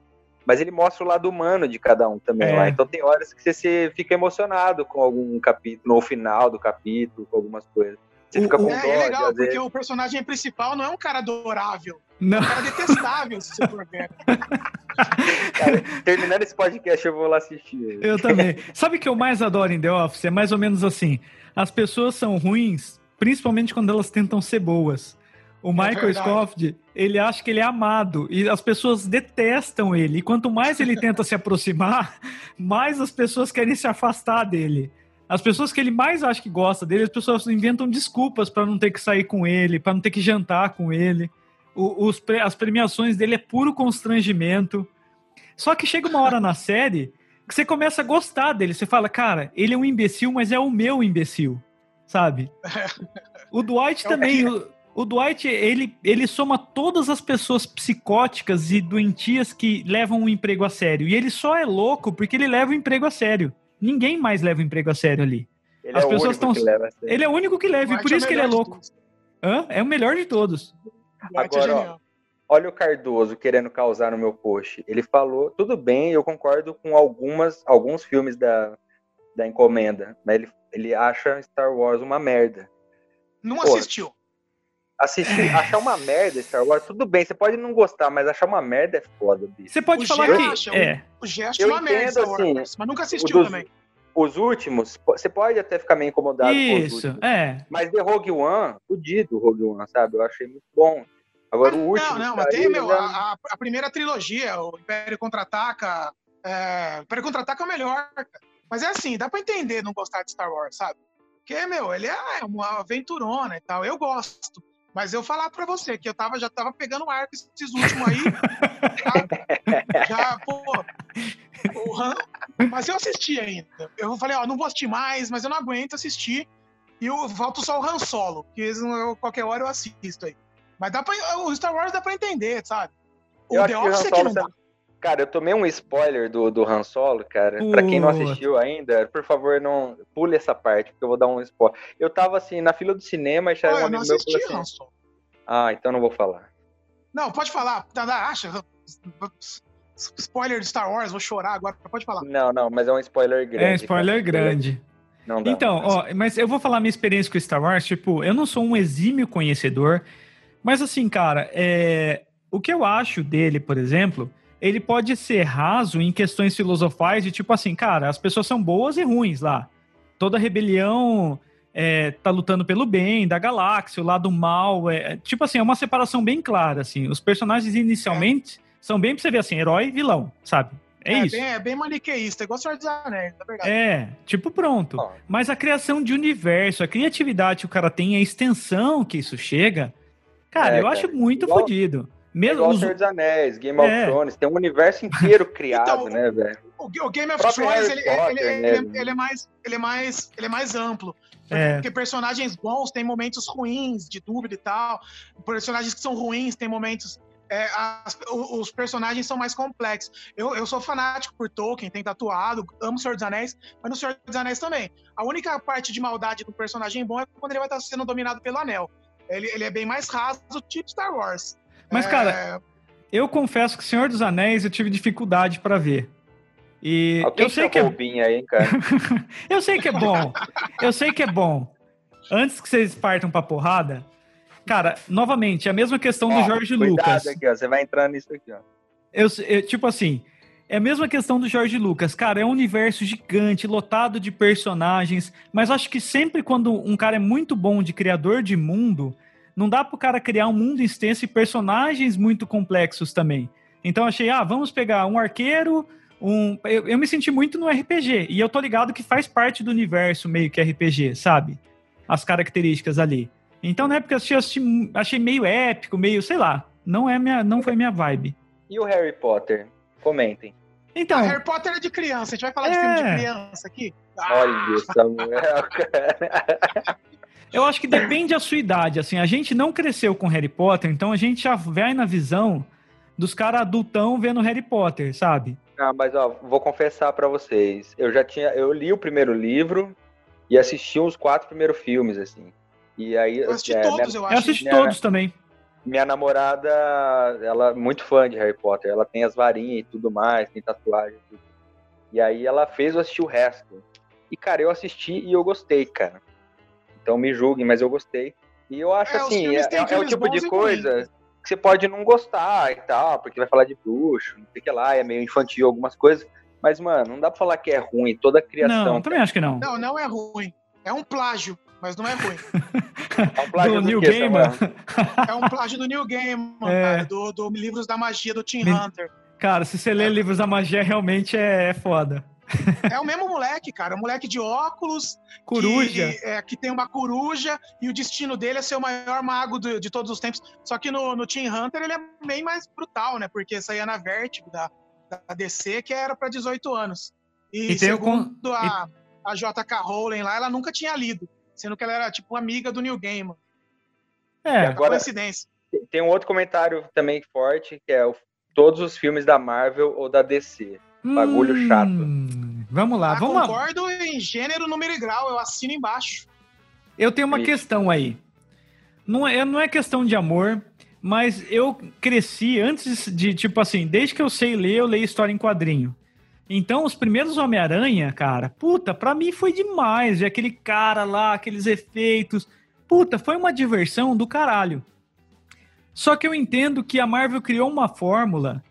mas ele mostra o lado humano de cada um também é. lá. Então tem horas que você fica emocionado com algum capítulo, ou final do capítulo, com algumas coisas. Você fica com
é, dó, é legal, porque vezes... o personagem principal não é um cara adorável. Não. É um cara detestável, se você for ver. (laughs)
Cara, terminando esse podcast, eu vou lá assistir.
Eu também. (laughs) Sabe o que eu mais adoro em The Office? É mais ou menos assim. As pessoas são ruins, principalmente quando elas tentam ser boas. O é Michael é Scofield, ele acha que ele é amado e as pessoas detestam ele. E quanto mais ele tenta se aproximar, (laughs) mais as pessoas querem se afastar dele. As pessoas que ele mais acha que gosta dele, as pessoas inventam desculpas para não ter que sair com ele, para não ter que jantar com ele. O, os, as premiações dele é puro constrangimento. Só que chega uma hora na série que você começa a gostar dele. Você fala, cara, ele é um imbecil, mas é o meu imbecil sabe? (laughs) O Dwight é também. O, Dwight, ele, ele soma todas as pessoas psicóticas e doentias que levam o emprego a sério. E ele só é louco porque ele leva o emprego a sério. Ninguém mais leva o emprego a sério ali.
Ele as é pessoas estão.
Ele é o único que leva, e por isso é que ele é louco. Hã? É o melhor de todos.
Agora, ó, olha o Cardoso querendo causar no meu post. Ele falou, tudo bem, eu concordo com algumas, alguns filmes da, da encomenda, mas ele, ele acha Star Wars uma merda.
Não Pô, assistiu.
Assistir, achar uma merda Star Wars, tudo bem, você pode não gostar, mas achar uma merda é foda, bicho.
Você pode o falar que. Acha,
é. O gesto é uma merda Star Wars, assim, mas nunca assistiu dos, também.
Os últimos, você pode até ficar meio incomodado
Isso,
com os
é.
Mas The Rogue One, fudido Rogue One, sabe? Eu achei muito bom. Agora o último.
Não, não, mas tem, meu, a, a, primeira trilogia, o Império Contra-Ataca. É, o Império Contra-Ataca é o melhor. Mas é assim, dá pra entender não gostar de Star Wars, sabe? Porque, meu, ele é uma aventurona e tal. Eu gosto. Mas eu falar pra você que eu tava, já tava pegando ar com esses últimos aí. (laughs) já, já, pô. Porra. Mas eu assisti ainda. Eu falei, ó, não vou assistir mais, mas eu não aguento assistir. E eu volto só o Han Solo, que qualquer hora eu assisto aí. Mas dá pra, o Star Wars dá pra entender, sabe?
O eu The Office é que não dá. Cara, eu tomei um spoiler do, do Han Solo, cara. Uh. Pra quem não assistiu ainda, por favor, não pule essa parte, porque eu vou dar um spoiler. Eu tava assim, na fila do cinema e já
um amigo meu assim, Han Solo.
Ah, então não vou falar.
Não, pode falar. Acha? Spoiler de Star Wars, vou chorar agora. Pode falar.
Não, não, mas é um spoiler grande.
É, spoiler cara. grande. Não dá, então, ó, mas eu vou falar minha experiência com Star Wars. Tipo, eu não sou um exímio conhecedor. Mas assim, cara, é... o que eu acho dele, por exemplo, ele pode ser raso em questões filosofais de tipo assim, cara, as pessoas são boas e ruins lá. Toda rebelião é, tá lutando pelo bem da galáxia, o lado mal. É, tipo assim, é uma separação bem clara, assim. Os personagens inicialmente é. são bem pra você ver assim, herói e vilão, sabe? É, é, isso.
Bem, é bem maniqueísta, igual o Senhor dos Anéis, na verdade.
É, tipo, pronto. Oh. Mas a criação de universo, a criatividade que o cara tem, a extensão que isso chega, Cara, é, eu cara. acho muito igual, fodido.
Mesmo igual os... Senhor dos Anéis, Game of é. Thrones, tem um universo inteiro (laughs) criado, então, né, velho?
O, o, Game of Thrones, ele, Potter, ele, né? ele, ele, é mais, ele, é mais, ele é mais amplo. É. Porque personagens bons têm momentos ruins, de dúvida e tal. Personagens que são ruins têm momentos. É, as, os personagens são mais complexos. Eu, eu sou fanático por Tolkien, tem tatuado, amo o Senhor dos Anéis, mas no Senhor dos Anéis também. A única parte de maldade do personagem bom é quando ele vai estar sendo dominado pelo anel. Ele, ele é bem mais raso, tipo Star Wars.
Mas, é... cara, eu confesso que Senhor dos Anéis eu tive dificuldade para ver. E
Alguém
eu sei que é
aí, hein, cara? (laughs)
eu sei que é bom. Eu sei que é bom. Antes que vocês partam pra porrada, cara, novamente, a mesma questão ó, do Jorge Lucas.
Aqui, ó, você vai entrar nisso aqui, ó.
Eu, eu, tipo assim, é a mesma questão do Jorge Lucas. Cara, é um universo gigante, lotado de personagens, mas acho que sempre quando um cara é muito bom de criador de mundo, não dá pro cara criar um mundo extenso e personagens muito complexos também. Então achei, ah, vamos pegar um arqueiro, um. Eu, eu, me senti muito no RPG. E eu tô ligado que faz parte do universo meio que RPG, sabe? As características ali. Então, na época, eu achei, achei meio épico, meio, sei lá. Não, é minha, não foi minha vibe.
E o Harry Potter? Comentem.
Então. Ah, Harry Potter é de criança. A gente vai falar é... de filme de criança aqui.
Olha, Samuel, cara. (laughs)
Eu acho que depende da sua idade. Assim, a gente não cresceu com Harry Potter, então a gente já vai na visão dos caras adultão vendo Harry Potter, sabe?
Ah, mas ó, vou confessar para vocês. Eu já tinha, eu li o primeiro livro e assisti os quatro primeiros filmes, assim. E aí,
eu assisti é, todos,
minha,
eu acho.
Eu assisti minha, todos também.
Minha namorada, ela é muito fã de Harry Potter. Ela tem as varinhas e tudo mais, tem tatuagem e tudo. E aí ela fez eu assistir o resto. E, cara, eu assisti e eu gostei, cara. Então me julguem, mas eu gostei. E eu acho é, assim, é, é, o tipo de coisa que você pode não gostar e tal, porque vai falar de bruxo, não sei o que lá, é meio infantil algumas coisas. Mas, mano, não dá pra falar que é ruim, toda a criação.
Não, também acho que não.
Não, não é ruim. É um plágio, mas não é ruim. (laughs)
é um plágio do, do New Game.
É um plágio do New Game, é. cara, do, do Livros da Magia do Tim Hunter.
Cara, se você lê Livros da Magia, realmente é, é foda.
É o mesmo moleque, cara. Um moleque de óculos.
Coruja.
Que, é, que tem uma coruja e o destino dele é ser o maior mago de, de todos os tempos. Só que no, no Team Hunter ele é bem mais brutal, né? Porque saía na Vertigo da, da DC, que era para 18 anos. E, e segundo a, a JK Rowling lá, ela nunca tinha lido. sendo que ela era tipo amiga do Neil Gaiman.
É,
agora, coincidência. Tem um outro comentário também forte, que é o, todos os filmes da Marvel ou da DC. Bagulho hum, chato.
Vamos lá,
ah,
vamos
concordo lá. em gênero, número e grau, eu assino embaixo.
Eu tenho uma Isso. questão aí. Não é, não é questão de amor, mas eu cresci antes de, tipo assim, desde que eu sei ler, eu leio história em quadrinho. Então, os primeiros Homem-Aranha, cara, puta, pra mim foi demais. E aquele cara lá, aqueles efeitos. Puta, foi uma diversão do caralho. Só que eu entendo que a Marvel criou uma fórmula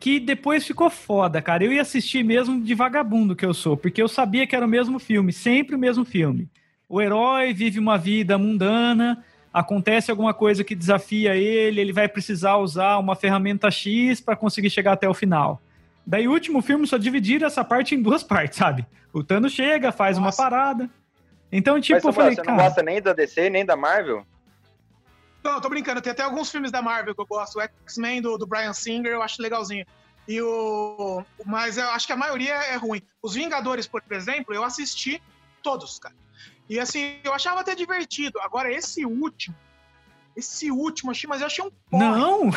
que depois ficou foda, cara. Eu ia assistir mesmo de vagabundo que eu sou, porque eu sabia que era o mesmo filme, sempre o mesmo filme. O herói vive uma vida mundana, acontece alguma coisa que desafia ele, ele vai precisar usar uma ferramenta X para conseguir chegar até o final. Daí o último filme só dividir essa parte em duas (laughs) partes, sabe? O Thanos chega, faz Nossa. uma parada. Então, tipo, Mas,
eu
falei,
você
cara...
não gosta nem da DC, nem da Marvel?
Não, eu tô brincando. Tem até alguns filmes da Marvel que eu gosto. O X-Men do, do Brian Singer eu acho legalzinho. E o... Mas eu acho que a maioria é ruim. Os Vingadores, por exemplo, eu assisti todos, cara. E assim, eu achava até divertido. Agora, esse último, esse último, achei, mas eu achei um
porre. Não!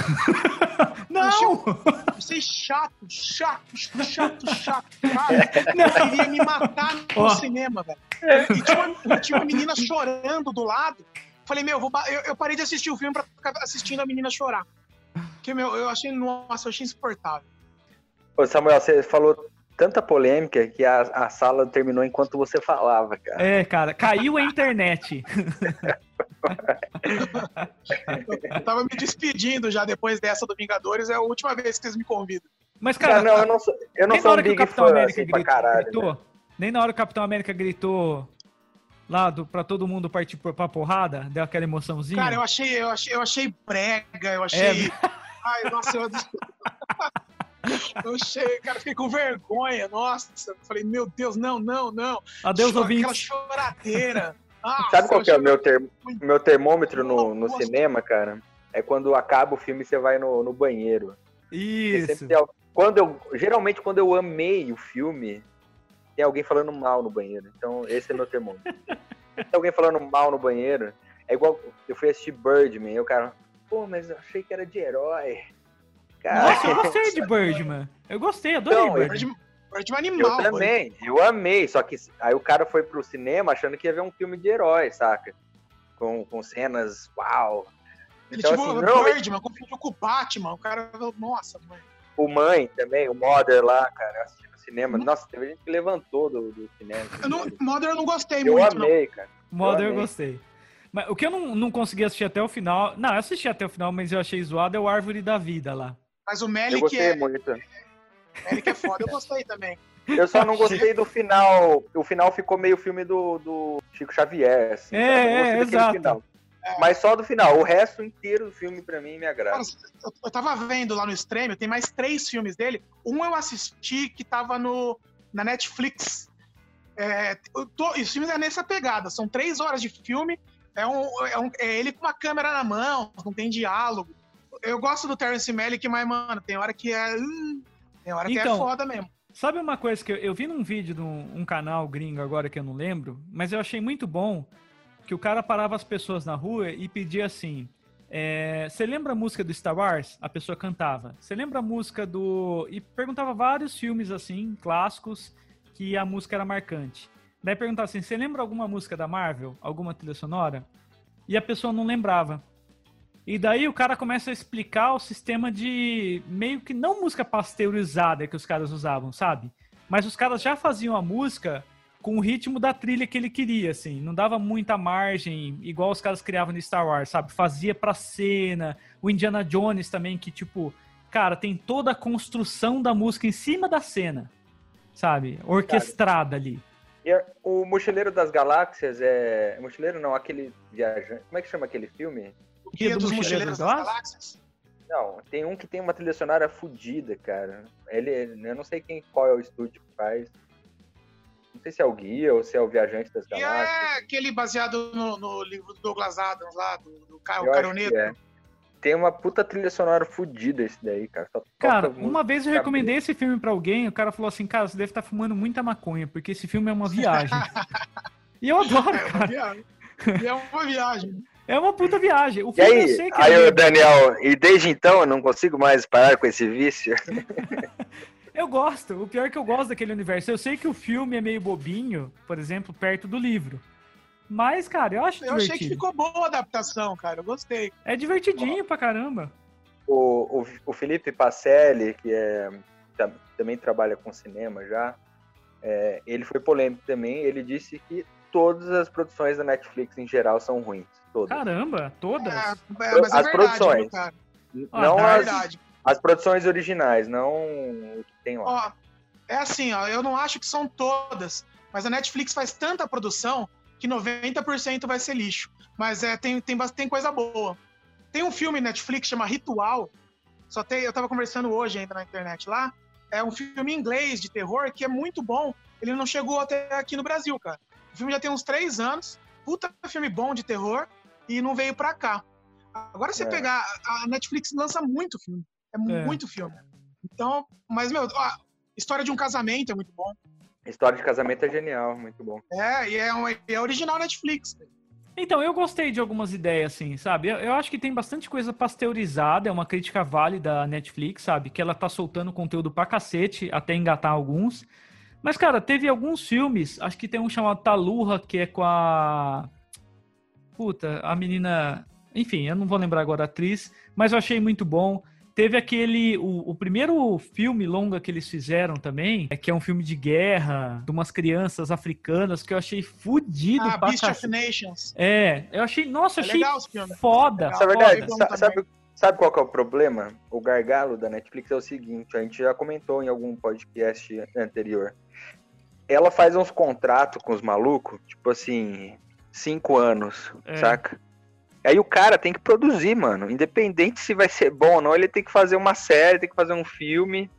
(laughs) não!
Eu achei, chato, chato, chato, chato, cara. (laughs) Eu queria me matar no oh. cinema, velho. E tinha uma, tinha uma menina chorando do lado. Falei, meu, vou, eu, eu, parei de assistir o filme pra ficar assistindo a menina chorar. Porque, meu, eu achei, nossa, eu achei insuportável.
Ô, Samuel, você falou tanta polêmica que a, a sala terminou enquanto você falava, cara.
É, cara, caiu a internet.
eu tava me despedindo já depois dessa do Vingadores, é a última vez que vocês me convidam.
Mas, cara, não, eu não sou, eu não sou um big fã América assim, gritou, caralho,
gritou,
né?
Nem na hora que o Capitão América gritou lá do, pra todo mundo partir pra porrada, deu aquela emoçãozinha.
Cara, eu achei, eu achei, eu achei brega, eu achei. É. (laughs) Ai, nossa, eu. (laughs) Eu achei, cara, fiquei com vergonha, nossa. Falei, meu Deus, não, não, não.
Adeus, ouvintes.
Aquela choradeira. (laughs)
Ah, Sabe qual que é o meu, ter... meu termômetro no, no cinema, cara? É quando acaba o filme e você vai no, no banheiro.
Isso.
Quando eu, geralmente, quando eu amei o filme, tem alguém falando mal no banheiro. Então, esse é meu (laughs) termômetro. tem alguém falando mal no banheiro. É igual eu fui assistir Birdman, e o cara, pô, mas eu achei que era de herói.
Cara, Nossa, eu gostei (laughs) de Birdman. Eu gostei, adorei então, Birdman.
Birdman animal.
Eu também, Birdman. eu amei. Só que aí o cara foi pro cinema achando que ia ver um filme de herói, saca? Com, com cenas, uau.
Ele então, tipo, assim, não, Birdman, confundiu com o Batman. O cara, nossa, mãe.
O Mãe também, o Mother lá, cara, eu assisti cinema. Nossa, teve gente que levantou do, do cinema.
Eu não, Mother eu não gostei
eu
muito.
Eu amei, cara.
Mother eu, eu gostei. Mas o que eu não, não consegui assistir até o final. Não, eu assisti até o final, mas eu achei zoado é o Árvore da Vida lá.
Mas o Melick
eu gostei
é.
Muito.
Melick é foda, eu gostei também.
Eu só não gostei do final. O final ficou meio filme do, do Chico Xavier, assim.
É, é exato.
É. Mas só do final. O resto inteiro do filme, pra mim, me agrada.
eu, eu tava vendo lá no stream, tem mais três filmes dele. Um eu assisti que tava no, na Netflix. É, tô, os filmes é nessa pegada. São três horas de filme. É, um, é, um, é ele com uma câmera na mão, não tem diálogo eu gosto do Terence Malick, mas, mano, tem hora que é. Uh, tem hora que é então, é foda mesmo.
Sabe uma coisa que eu, eu vi num vídeo de um, um, canal gringo agora que eu não lembro, mas eu achei muito bom que o cara parava as pessoas na rua e pedia assim. É, você lembra a música do Star Wars? A pessoa cantava. Você lembra a música do. E perguntava vários filmes assim, clássicos, que a música era marcante. Daí perguntava assim: você lembra alguma música da Marvel? Alguma trilha sonora? E a pessoa não lembrava. E daí o cara começa a explicar o sistema de meio que não música pasteurizada que os caras usavam, sabe? Mas os caras já faziam a música com o ritmo da trilha que ele queria, assim. Não dava muita margem, igual os caras criavam no Star Wars, sabe? Fazia pra cena. O Indiana Jones também, que tipo, cara, tem toda a construção da música em cima da cena, sabe? Orquestrada cara, ali.
E o Mochileiro das Galáxias é. Mochileiro não, aquele viajante. Como é que chama aquele filme?
Guia dos Mochileiros das Galáxias?
Não, tem um que tem uma trilha sonora fodida, cara. Ele, eu não sei quem, qual é o estúdio que faz. Não sei se é o Guia ou se é o Viajante das é Galáxias.
é aquele baseado no, no, livro do Douglas Adams lá, do, do Caio Caroneto. É.
Tem uma puta trilha sonora fodida esse daí, cara. Só
cara, uma vez eu recomendei esse filme pra alguém, o cara falou assim, cara, você deve estar tá fumando muita maconha, porque esse filme é uma viagem. (laughs) E eu adoro,
É uma
cara.
viagem. E é uma viagem.
É uma puta viagem. O
E
filme eu
aí,
sei que
aí
é
o Daniel, e desde então eu não consigo mais parar com esse vício. (laughs)
Eu gosto. O pior é que eu gosto daquele universo. Eu sei que o filme é meio bobinho, por exemplo, perto do livro. Mas, cara, eu acho
Eu achei
divertido.
que ficou boa a adaptação, cara. Eu gostei.
É divertidinho pra caramba.
O, o, o Felipe Pacelli, que é, tam- também trabalha com cinema já, é, ele foi polêmico também. Ele disse que todas as produções da Netflix em geral são ruins. Todas.
Caramba, todas.
É, é, mas é
As
verdade,
produções.
Ah,
não
tá.
É
as,
verdade.
As produções originais, não o que tem lá.
Ó, é assim, ó, eu não acho que são todas, mas a Netflix faz tanta produção que 90% vai ser lixo. Mas é, tem, tem, tem coisa boa. Tem um filme Netflix chama Ritual. Só tem, eu tava conversando hoje ainda na internet lá. É um filme inglês de terror que é muito bom. Ele não chegou até aqui no Brasil, cara. O filme já tem uns três anos. Puta filme bom de terror e não veio pra cá. Agora você
É.
pegar. A Netflix lança muito filme. É,
É.
muito filme. Então, mas, meu, ó, História de um Casamento é muito bom.
História de casamento é genial, muito bom.
É, e é, um, é original Netflix.
Então, eu gostei de algumas ideias, assim, sabe? Eu, eu acho que tem bastante coisa pasteurizada, é uma crítica válida à Netflix, sabe? Que ela tá soltando conteúdo pra cacete, até engatar alguns. Mas, cara, teve alguns filmes, acho que tem um chamado Talurra, que é com a. Puta, a menina. Enfim, eu não vou lembrar agora a atriz, mas eu achei muito bom. Teve aquele. O, o primeiro filme longa que eles fizeram também, é que é um filme de guerra, de umas crianças africanas, que eu achei fudido
Ah, Beast of Nations.
É, eu achei, nossa, eu
É
achei
legal
foda.
Legal.
É verdade. Sabe, sabe qual que é o problema? O gargalo da Netflix é o seguinte, a gente já comentou em algum podcast anterior. Ela faz uns contratos com os malucos, tipo assim, cinco anos,
É.
saca? Aí o cara tem que produzir, mano. Independente se vai ser bom ou não, ele tem que fazer uma série, tem que fazer um filme.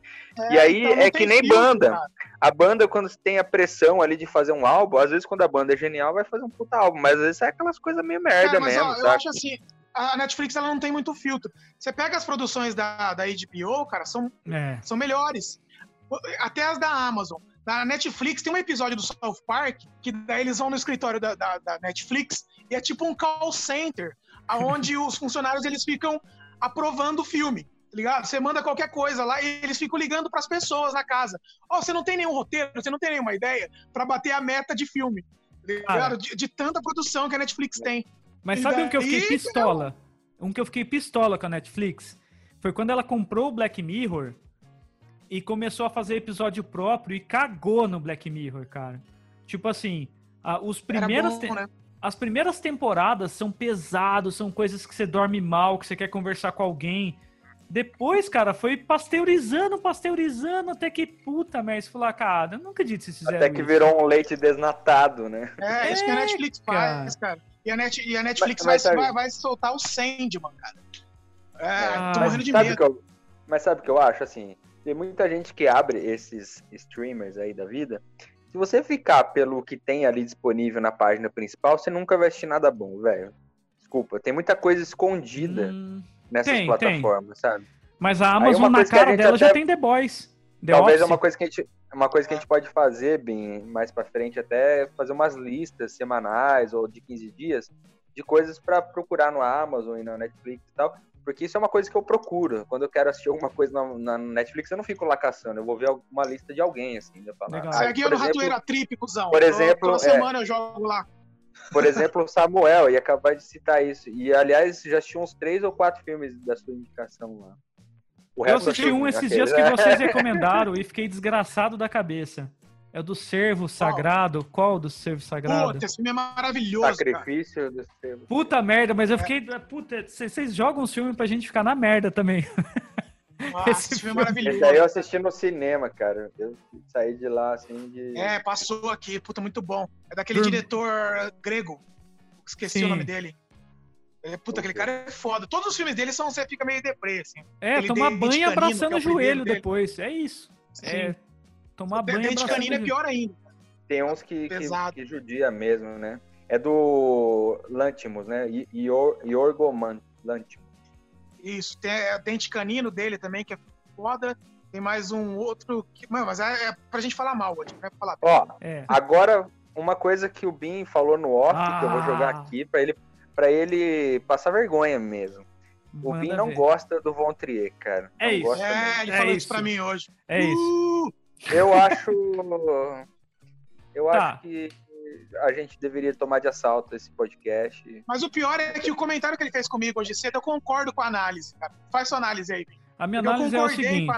E aí
então
é que nem
filtro,
banda.
cara.
A banda, quando tem a pressão ali de fazer um álbum, às vezes quando a banda é genial, vai fazer um puta álbum, mas às vezes é aquelas coisas meio merda
Cara, mas,
mesmo,
ó, eu acho assim, a Netflix ela não tem muito filtro. Você pega as produções da, da HBO, cara, são,
É.
são melhores. Até as da Amazon. Na Netflix tem um episódio do South Park que daí eles vão no escritório da, da, da Netflix e é tipo um call center, onde (laughs) os funcionários eles ficam aprovando o filme. tá Ligado? Você manda qualquer coisa lá e eles ficam ligando para as pessoas na casa. Ó, você não tem nenhum roteiro, você não tem nenhuma ideia para bater a meta de filme. tá ligado? De, de tanta produção que a Netflix tem.
Mas sabe um que eu fiquei pistola? Um que eu fiquei pistola com a Netflix? Foi quando ela comprou o Black Mirror e começou a fazer episódio próprio e cagou no Black Mirror, cara. Tipo assim, a- os primeiros
bom, né?
as primeiras temporadas são pesados, são coisas que você dorme mal, que você quer conversar com alguém. Depois, cara, foi pasteurizando, pasteurizando, até que puta merda. Você falou, ah, cara, eu nunca que vocês fizeram
Até que
isso.
virou um leite desnatado, né?
É, isso que a
É,
Netflix faz, cara. E a, Net, e a Netflix
Mas- mas
vai,
sabe-
vai, vai soltar o Sandman, cara. É,
Ah,
tô morrendo de medo.
eu, mas sabe o que eu acho? Assim, tem muita gente que abre esses streamers aí da vida. Se você ficar pelo que tem ali disponível na página principal, você nunca vai assistir nada bom, velho. Desculpa, tem muita coisa escondida
Hum,
nessas
tem,
plataformas, sabe?
mas a Amazon na cara dela já
até-
tem The Boys. The
Talvez é uma coisa que a gente, uma coisa que a gente pode fazer bem mais pra frente até fazer umas listas semanais ou de 15 dias de coisas pra procurar no Amazon e na Netflix e tal, porque isso é uma coisa que eu procuro. Quando eu quero assistir alguma coisa na, na Netflix, eu não fico lá caçando, eu vou ver uma lista de alguém assim, eu falo,
Legal.
ah,
Segue eu
por
no
exemplo,
Ratoeira Trip, cuzão.
por exemplo,
Toda
é.
semana eu jogo lá.
por exemplo, o Samuel, ia acabar de citar isso. E aliás, já assisti uns três ou quatro filmes da sua indicação lá. O
Eu assisti um esses dias que vocês recomendaram e fiquei desgraçado da cabeça. É o do servo sagrado. Qual do servo sagrado?
Puta, esse filme é maravilhoso, cara.
Sacrifício do seu.
Puta merda, mas eu fiquei. Puta, vocês jogam os filmes pra gente ficar na merda também.
Nossa, (laughs)
esse
esse filme é
Esse
maravilhoso.
daí eu assisti no cinema, cara. Eu saí de lá assim de.
É, passou aqui, puta, muito bom. É daquele diretor grego. Esqueci
Sim.
o nome dele. É, puta, aquele cara é foda. Todos os filmes dele são, você fica meio deprê, assim.
É, tomar banho abraçando
é
o joelho
dele.
depois. É isso. É,
Sim.
Tomar banho
Dente canino é pior ainda.
Tem uns que, que, que judia mesmo, né? É do Lantimos, né? Ior, Iorgoman Lantimos.
Isso, tem é, Dente Canino dele também, que é foda. Tem mais um outro. Que, mano, mas é, é pra gente falar mal, a gente não vai falar.
Ó,
É.
agora uma coisa que o Bin falou no off, ah. que eu vou jogar ah. aqui para ele, pra ele passar vergonha mesmo. O Bin não ver. gosta do Von Trier, cara.
É
não
isso. É, ele é falou isso pra mim hoje.
É uh! isso.
Eu acho. Eu tá. acho que a gente deveria tomar de assalto esse podcast.
Mas o pior é que o comentário que ele fez comigo hoje cedo, eu concordo com a análise, cara. Faz sua análise aí.
A minha análise é o seguinte.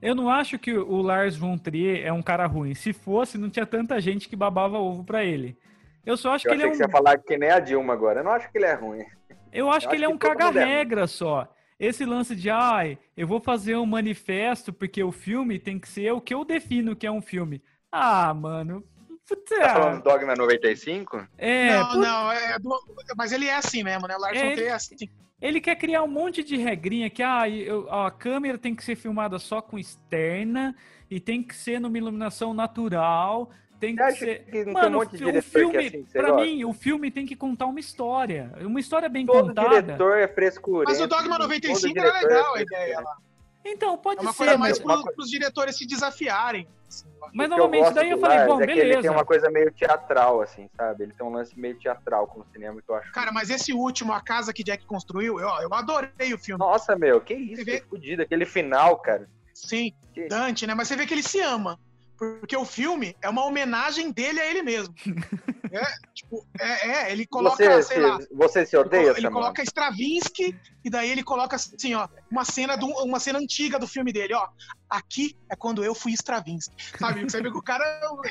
Eu não acho que o Lars von Trier é um cara ruim. Se fosse, não tinha tanta gente que babava ovo para ele. Eu só acho
eu
que ele é um.
Que você ia falar que nem a Dilma agora. Eu não acho que ele é ruim.
Eu acho eu que ele é um caga-regra só. Esse lance de, ai, eu vou fazer um manifesto porque o filme tem que ser o que eu defino que é um filme. Ah, mano,
Puta. Tá falando Dogma 95?
É. Não, put... não, é do... mas ele é assim mesmo, né? O Larson é, é assim.
Ele quer criar um monte de regrinha que ah, eu, a câmera tem que ser filmada só com externa e tem que ser numa iluminação natural. Tem que ser.
Que Mano, um o filme, é assim,
pra gosta? mim, o filme tem que contar uma história. Uma história bem Todo contada. Todo
diretor é frescura.
Mas o Dogma 95 era legal é a ideia lá.
Então, pode
é uma
ser.
Coisa mais mas... para os diretores se desafiarem.
Assim, mas novamente, daí eu falei, bom,
é
beleza.
ele tem uma coisa meio teatral, assim, sabe? Ele tem um lance meio teatral com o cinema que eu acho.
Cara, mas esse último, A Casa que Jack construiu, eu, eu adorei o filme.
Nossa, meu, que isso, vê... que fodido. Aquele final, cara.
Sim, que... Dante, né? Mas você vê que ele se ama. Porque o filme é uma homenagem dele a ele mesmo. (laughs) é, tipo, é, é, ele coloca,
você,
sei se, lá.
Você se odeia,
Ele, ele coloca Stravinsky e daí ele coloca assim, ó, uma cena, do, uma cena antiga do filme dele, ó. Aqui é quando eu fui Stravinsky. Sabe? Você vê que o cara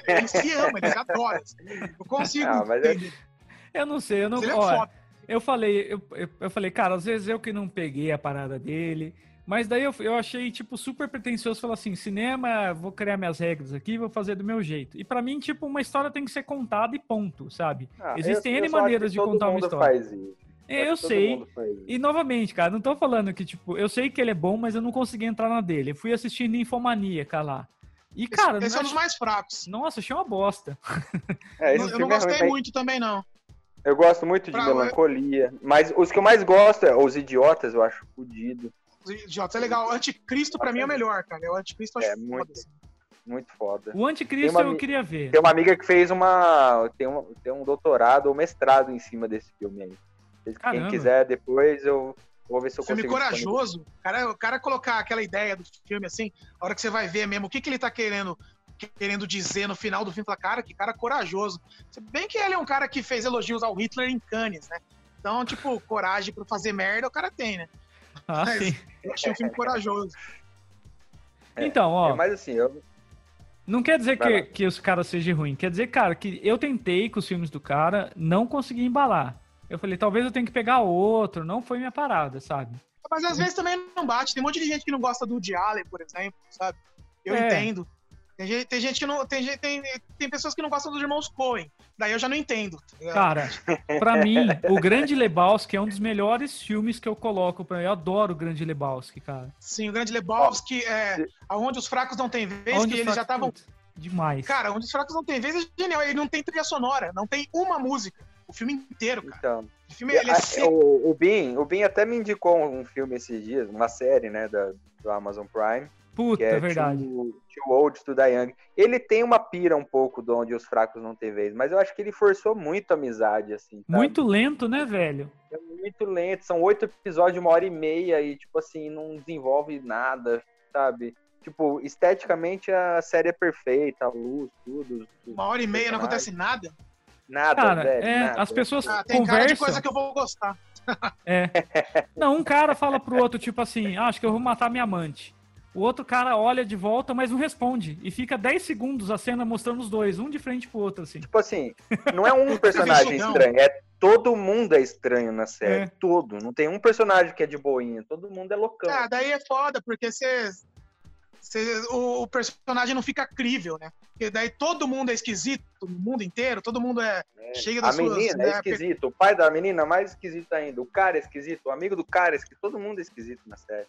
ele se ama, ele adora. Eu consigo. Ah,
mas é... Eu não sei, eu não. Ele é ó, eu falei, eu, eu, eu falei, cara, às vezes eu que não peguei a parada dele. Mas daí eu, eu achei, tipo, super pretencioso falar assim: cinema, vou criar minhas regras aqui, vou fazer do meu jeito. E para mim, tipo, uma história tem que ser contada e ponto, sabe? Ah, Existem eu, N eu maneiras de contar uma história. Faz isso. É, eu sei. E novamente, cara, não tô falando que, tipo, eu sei que ele é bom, mas eu não consegui entrar na dele. Eu fui assistindo Infomaníaca lá. E, cara.
Esse, esse é um dos mais fracos.
Nossa, achei uma bosta.
É, eu não gostei é muito também, não.
Eu gosto muito de pra melancolia. Mas os que eu mais gosto é Os Idiotas, eu acho fodido
idiotas. É legal. O Anticristo, pra mim, é o melhor, cara. O Anticristo eu acho é,
muito, foda. Muito foda.
O Anticristo uma, eu queria ver.
Tem uma amiga que fez uma. Tem, uma, tem um doutorado ou mestrado em cima desse filme aí. Caramba. Quem quiser, depois eu vou ver se eu
filme consigo. Filme corajoso. O cara, o cara colocar aquela ideia do filme assim, a hora que você vai ver mesmo o que, que ele tá querendo querendo dizer no final do filme, fala, cara, que cara corajoso. Se bem que ele é um cara que fez elogios ao Hitler em Cannes, né? Então, tipo, coragem para fazer merda o cara tem, né?
Ah, mas sim.
Eu achei um filme corajoso.
É, então, ó.
É, mas assim, eu.
Não quer dizer que, que os caras sejam ruim. Quer dizer, cara, que eu tentei com os filmes do cara, não consegui embalar. Eu falei, talvez eu tenha que pegar outro. Não foi minha parada, sabe?
Mas às vezes também não bate. Tem um monte de gente que não gosta do Woody Allen, por exemplo, sabe? Eu é. entendo. Tem gente, tem gente que não. Tem, tem, tem pessoas que não gostam dos irmãos Coen. Daí eu já não entendo.
Tá Cara, pra mim, o Grande Lebowski é um dos melhores filmes que eu coloco pra Eu adoro o Grande Lebowski, cara.
Sim, o Grande Lebowski é Aonde os Fracos Não Tem Vez, Onde que eles já estavam.
Demais.
Cara, Onde os Fracos Não Tem Vez é genial. Ele não tem trilha sonora, não tem uma música. O filme inteiro, cara. Então, o filme ele é
o, o Bin, o Bin até me indicou um filme esses dias, uma série, né, da, do Amazon Prime.
Puta, é verdade.
Too, too Old to Die Young. Ele tem uma pira um pouco de onde os fracos não têm vez, mas eu acho que ele forçou muito a amizade, assim.
Sabe? Muito lento, né, velho?
É muito lento. São oito episódios de uma hora e meia e, tipo assim, não desenvolve nada, sabe? Tipo, esteticamente a série é perfeita, a luz, tudo. tudo
uma hora e meia não acontece nada?
Nada,
cara,
velho,
é,
nada.
As pessoas
ah, tem
conversam... cara
de coisa que eu vou gostar.
É. (laughs) Não, um cara fala pro outro, tipo assim, ah, acho que eu vou matar minha amante. O outro cara olha de volta, mas não responde. E fica 10 segundos a cena mostrando os dois, um de frente pro outro, assim.
Tipo assim, não é um (laughs) personagem estranho, é todo mundo é estranho na série. É. Todo. Não tem um personagem que é de boinha. Todo mundo é loucão.
Ah, daí é foda, porque você. O, o, personagem não fica crível, né? Porque daí todo mundo é esquisito, no mundo inteiro, todo mundo é, é. cheio das
A menina
suas, é
né, esquisito, o pai da menina mais esquisito ainda, o cara é esquisito, o amigo do cara é esquisito, todo mundo é esquisito na série.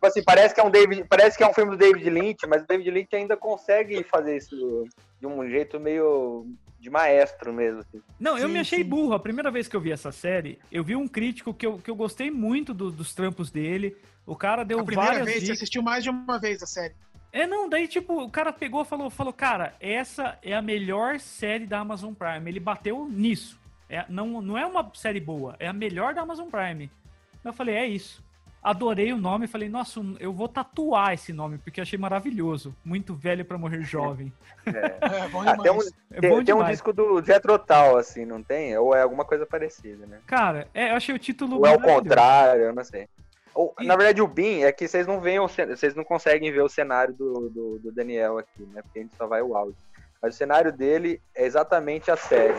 Tipo assim, parece que é um David, parece que é um filme do David Lynch, mas o David Lynch ainda consegue fazer isso de um jeito meio de maestro mesmo. Assim.
Não, eu sim, me achei sim. burro. A primeira vez que eu vi essa série, eu vi um crítico que eu, que eu gostei muito do, dos trampos dele. O cara deu a
primeira
várias
vez, dicas. você assistiu mais de uma vez a série.
É, não, daí, tipo, o cara pegou e falou, falou, cara, essa é a melhor série da Amazon Prime. Ele bateu nisso. É, não, não é uma série boa, é a melhor da Amazon Prime. Eu falei, é isso. Adorei o nome, falei, nossa, eu vou tatuar esse nome, porque achei maravilhoso. Muito velho para morrer jovem. (laughs)
É, é bom demais. tem, um, é bom tem um disco do Jethro Tull, assim, não tem? Ou é alguma coisa parecida, né?
Cara, é, eu achei o título.
Ou é o contrário, eu não sei. Ou, e... Na verdade, o Bin é que vocês não veem, vocês não conseguem ver o cenário do, do, do, Daniel aqui, né? Porque a gente só vai o áudio. Mas o cenário dele é exatamente a série.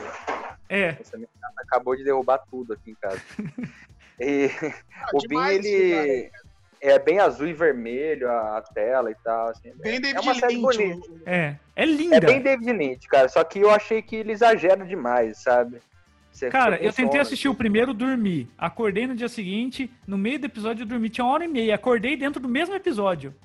É.
Essa acabou de derrubar tudo aqui em casa. (laughs) e ah, o Bin, ele é bem azul e vermelho a, a tela e tal. Assim.
Bem
é,
David
é uma série
Lynch.
bonita. É, é linda.
É bem David Lynch, cara. Só que eu achei que ele exagera demais, sabe?
Você Cara, eu tentei assistir o primeiro, dormi. Acordei no dia seguinte, no meio do episódio eu dormi. Tinha uma hora e meia. Acordei dentro do mesmo episódio.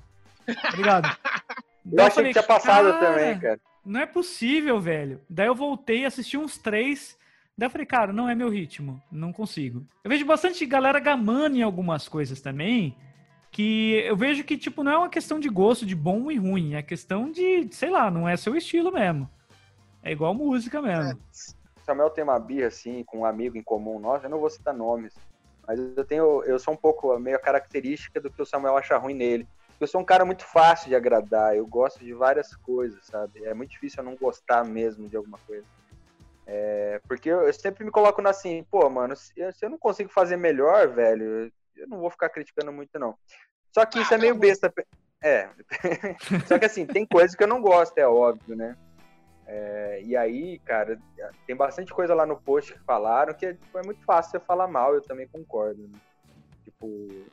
Obrigado. Tá (laughs)
eu, eu achei falei, que tinha passado também, cara.
Não é possível, velho. Daí eu voltei, assisti uns três. Daí eu falei, cara, não é meu ritmo. Não consigo. Eu vejo bastante galera gamando em algumas coisas também. Que eu vejo que, tipo, não é uma questão de gosto de bom e ruim. É questão de, sei lá, não é seu estilo mesmo. É igual música mesmo. É.
Samuel tem uma birra, assim, com um amigo em comum nosso, eu não vou citar nomes, mas eu tenho, eu sou um pouco meio característica do que o Samuel acha ruim nele. Eu sou um cara muito fácil de agradar, eu gosto de várias coisas, sabe? É muito difícil eu não gostar mesmo de alguma coisa. É, porque eu, eu, sempre me coloco na assim, pô, mano, se, se, eu não consigo fazer melhor, velho, eu não vou ficar criticando muito, não. Só que isso é meio besta. É. (laughs) Só que assim, tem coisas que eu não gosto, é óbvio, né? É, e aí, cara, tem bastante coisa lá no post que falaram que é, tipo, é muito fácil você falar mal, eu também concordo. Né? Tipo.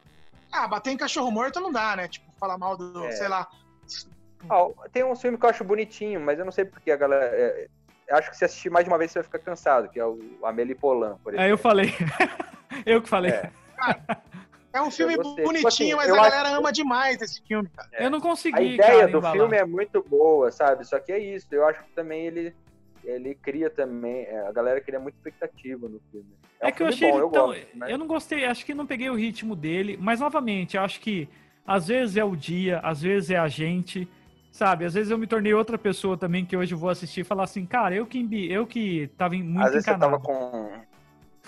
Ah, bater em cachorro morto não dá, né? Tipo, falar mal do, é. sei lá.
Ah, tem um filme que eu acho bonitinho, mas eu não sei porque a galera. É, acho que se assistir mais de uma vez você vai ficar cansado, que é o Amélie Polan, por exemplo.
É, eu falei. (laughs) eu que falei.
É. É um filme bonitinho, tipo assim, mas a galera acho... ama demais esse filme, cara.
É. Eu não consegui.
A ideia cara, do embalar. filme é muito boa, sabe? Só que é isso. Eu acho que também ele, ele cria também. É, a galera cria muita expectativa no filme.
É, é um que eu achei bom, ele eu tão. Gosto, né? Eu não gostei, acho que não peguei o ritmo dele, mas novamente, eu acho que às vezes é o dia, às vezes é a gente. Sabe, às vezes eu me tornei outra pessoa também que hoje vou assistir e falar assim, cara, eu que, eu que tava muito
Às vezes
encanado.
você tava com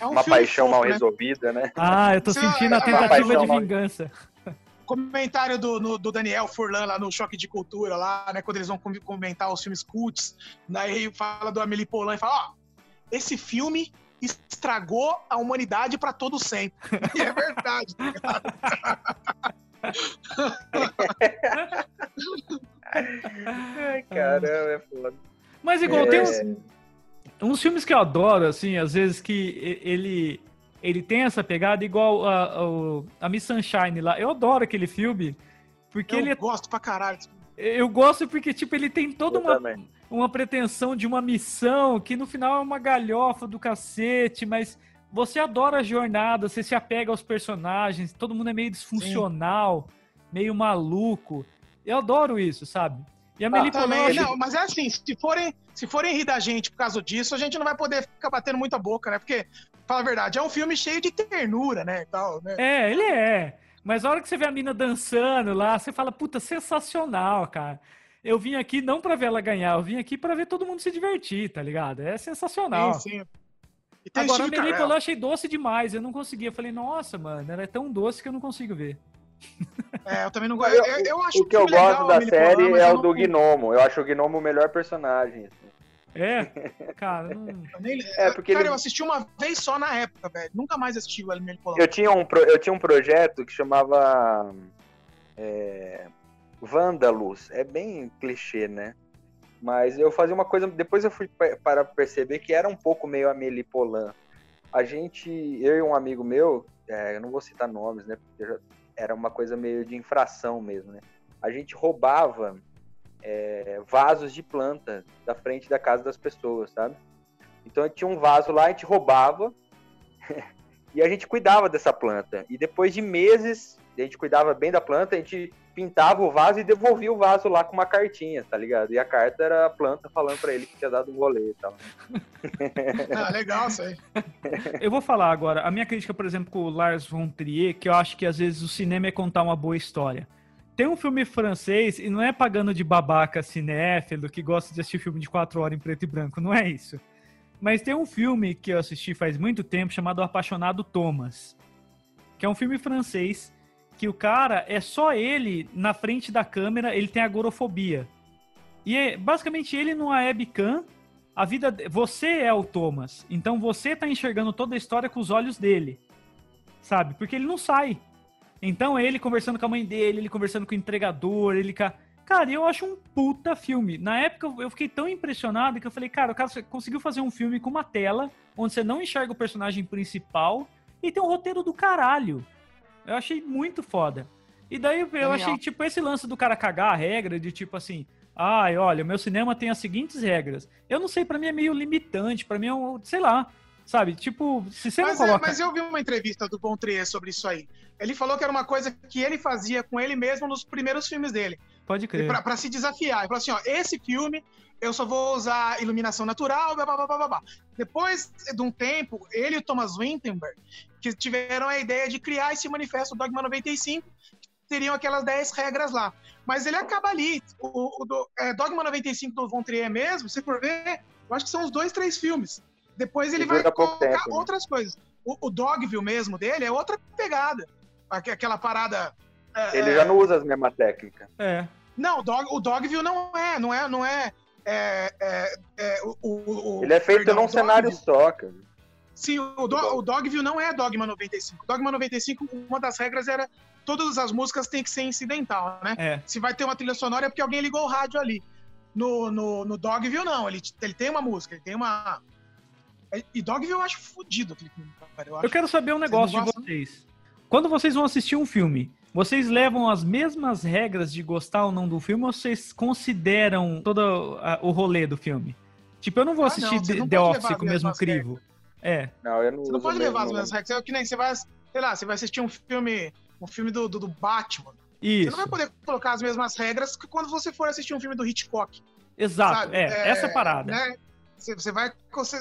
é um uma paixão fofo, mal né? resolvida, né?
Ah, eu tô sentindo a tentativa de vingança. (laughs)
Comentário do, no, do Daniel Furlan lá no Choque de Cultura, lá, né? Quando eles vão comentar os filmes cults, daí fala do Amélie Poulain e fala: Ó, esse filme estragou a humanidade para todo sempre. (laughs) E é verdade, tá ligado? (laughs)
Ai, (laughs) caramba, é foda.
Mas igual, é... tem uns uns filmes que eu adoro, assim, às vezes que ele ele tem essa pegada igual a, a, a Miss Sunshine lá. Eu adoro aquele filme. Porque eu ele é
gosto pra caralho.
Eu gosto porque, tipo, ele tem toda uma, uma pretensão de uma missão que no final é uma galhofa do cacete, mas você adora a jornada, você se apega aos personagens, todo mundo é meio disfuncional, Sim. meio maluco. Eu adoro isso, sabe?
E a Melipona... Ah, também, não, mas é assim, se forem, se forem rir da gente por causa disso, a gente não vai poder ficar batendo muita boca, né? Porque, fala a verdade, é um filme cheio de ternura, né? tal, né?
É, ele é. Mas a hora que você vê a mina dançando lá, você fala, puta, sensacional, cara. Eu vim aqui não pra ver ela ganhar, eu vim aqui pra ver todo mundo se divertir, tá ligado? É sensacional. Sim, sim. Agora a Melipona eu achei doce demais, eu não conseguia. Eu falei, nossa, mano, ela é tão doce que eu não consigo ver. (laughs)
É, eu também não gosto. Eu, eu, eu acho
o que eu gosto da série é o do Gnomo. Eu acho o Gnomo o melhor personagem. Assim.
É? (laughs) Cara, não...
nem... é porque cara, ele... eu assisti uma vez só na época, velho. Nunca mais assisti o Alimento
Polar. Eu tinha um, pro... eu tinha um projeto que chamava é... Vândalos. É bem clichê, né? Mas eu fazia uma coisa. Depois eu fui para perceber que era um pouco meio Amélie Polan. A gente, eu e um amigo meu, é, eu não vou citar nomes, né? Porque já, era uma coisa meio de infração mesmo, né? A gente roubava é, vasos de planta da frente da casa das pessoas, sabe? Então tinha um vaso lá, a gente roubava (laughs) e a gente cuidava dessa planta. E depois de meses, a gente cuidava bem da planta, a gente pintava o vaso e devolvia o vaso lá com uma cartinha, tá ligado? E a carta era a planta falando para ele que tinha dado um rolê e tal. (laughs)
ah, legal isso aí.
Eu vou falar agora. A minha crítica, por exemplo, com o Lars von Trier, que eu acho que às vezes o cinema é contar uma boa história. tem um filme francês, e não é pagando de babaca cinéfilo que gosta de assistir filme de quatro horas em preto e branco, não é isso. Mas tem um filme que eu assisti faz muito tempo chamado Apaixonado Thomas, que é um filme francês que o cara é só ele na frente da câmera, ele tem agorofobia. E é basicamente ele numa webcam, a vida você é o Thomas, então você tá enxergando toda a história com os olhos dele. Sabe? Porque ele não sai. Então ele conversando com a mãe dele, ele conversando com o entregador, ele. Cara, eu acho um puta filme. Na época eu fiquei tão impressionado que eu falei, cara, o cara conseguiu fazer um filme com uma tela onde você não enxerga o personagem principal e tem um roteiro do caralho. Eu achei muito foda. E daí eu Genial. achei, tipo, esse lance do cara cagar a regra de tipo assim, ai, olha, o meu cinema tem as seguintes regras. Eu não sei, para mim é meio limitante, para mim é um, sei lá, Sabe? Tipo, se você
mas,
não é, coloca...
É, mas eu vi uma entrevista do Bontrier sobre isso aí. Ele falou que era uma coisa que ele fazia com ele mesmo nos primeiros filmes dele.
Pode crer.
Pra, pra se desafiar. Ele falou assim, ó, esse filme eu só vou usar iluminação natural, blá, blá, blá, blá, blá. Depois de um tempo, ele e o Thomas Winterberg, que tiveram a ideia de criar esse manifesto Dogma 95, que teriam aquelas 10 regras lá. Mas ele acaba ali. O, o é, Dogma 95 do Von Trier mesmo, se for ver, eu acho que são os dois, três filmes. Depois ele vai colocar tempo, né? outras coisas. O, o Dogville mesmo dele é outra pegada. Aquela parada.
É, ele já não usa as mesmas técnicas.
É.
Não, o, Dog, o Dogville não é, não é, não é. é, é, é o, o,
ele é feito perdão, num cenário só, cara.
Sim, o, do, o Dogville não é Dogma 95. Dogma 95, uma das regras era todas as músicas têm que ser incidental, né?
É.
Se vai ter uma trilha sonora é porque alguém ligou o rádio ali. No, no, no Dogville, não. Ele, ele tem uma música, ele tem uma, e Dogville eu acho fodido aquele filme,
cara. Eu, eu quero saber um negócio de vocês. Quando vocês vão assistir um filme, vocês levam as mesmas regras de gostar ou não do filme ou vocês consideram todo o rolê do filme? Tipo, eu não vou assistir ah, não, The Office com o mesmo crivo. É.
Não, eu não Você não pode levar as mesmas regras. É que nem você vai, sei lá, você vai assistir um filme, um filme do, do, do Batman.
Isso. Você
não vai poder colocar as mesmas regras que quando você for assistir um filme do Hitchcock.
Exato, sabe? é, é, essa parada. Né?
Você vai.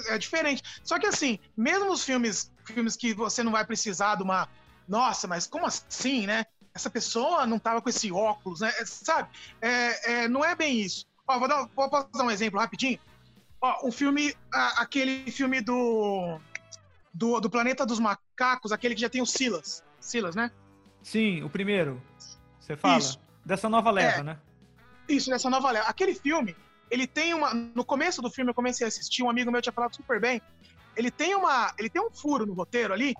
É diferente. Só que assim, mesmo os filmes, filmes que você não vai precisar de uma. Nossa, mas como assim, né? Essa pessoa não tava com esse óculos, né? É, sabe? É, é, não é bem isso. Ó, vou dar, posso dar um exemplo rapidinho? Ó, o filme. A, aquele filme do, do. Do Planeta dos Macacos, aquele que já tem o Silas. Silas, né?
Sim, o primeiro. Você fala? Isso. Dessa nova leva, é, né?
Isso, dessa nova leva. Aquele filme, ele tem uma. No começo do filme, eu comecei a assistir, um amigo meu tinha falado super bem. Ele tem uma. Ele tem um furo no roteiro ali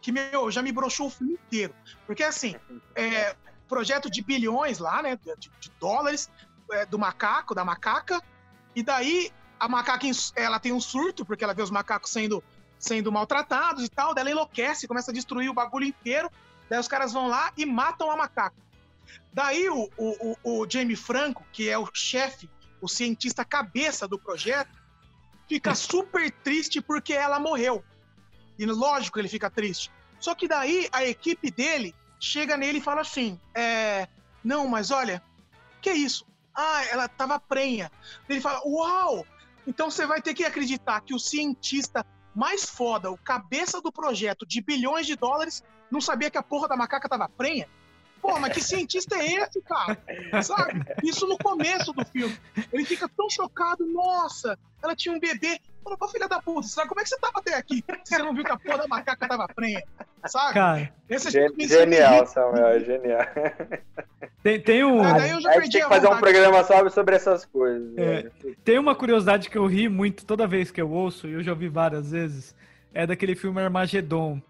que, meu, já me broxou o filme inteiro. Porque, assim, é, projeto de bilhões lá, né? De, de dólares, é, do macaco, da macaca. E daí a macaca ela tem um surto, porque ela vê os macacos sendo, sendo maltratados e tal. Daí ela enlouquece, começa a destruir o bagulho inteiro. Daí os caras vão lá e matam a macaca. Daí o, o, o, o Jamie Franco, que é o chefe o cientista cabeça do projeto, fica super triste porque ela morreu. E lógico ele fica triste. Só que daí a equipe dele chega nele e fala assim: é, Não, mas olha, que isso? Ah, ela tava prenha. Ele fala: Uau! Então você vai ter que acreditar que o cientista mais foda, o cabeça do projeto de bilhões de dólares, não sabia que a porra da macaca tava prenha? Pô, mas que cientista é esse, cara? Sabe? Isso no começo do filme. Ele fica tão chocado, nossa, ela tinha um bebê. Falou, pô, filha da puta, sabe como é que você tava até aqui? Você não viu que a porra da macaca tava prenha, sabe?
Cara,
Esse Gen genial, Samuel, é genial.
Tem, tem um...
Ah, eu já perdi tem que fazer um programa só sobre essas coisas.
É, tem uma curiosidade que eu ri muito toda vez que eu ouço, e eu já ouvi várias vezes, é daquele filme Armagedon,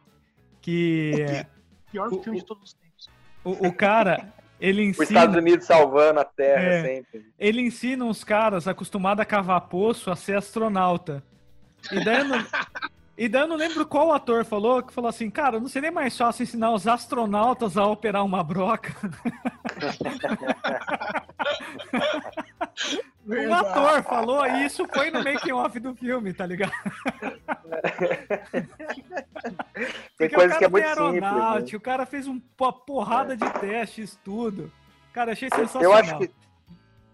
que... O
é... pior o, filme de todos os tempos.
O, o cara, (laughs) ele ensina.
Os Estados Unidos salvando a Terra é, sempre.
Ele ensina uns caras acostumados a cavar poço a ser astronauta. E daí, não, (laughs) e daí eu não lembro qual ator falou, que falou assim, cara, não seria mais fácil ensinar os astronautas a operar uma broca? (laughs) um ator falou isso foi no making-off do filme, tá ligado? (laughs)
Tem coisa que é muito simples. Né?
O cara fez uma porrada de testes, tudo. Cara, achei sensacional.
Eu acho que,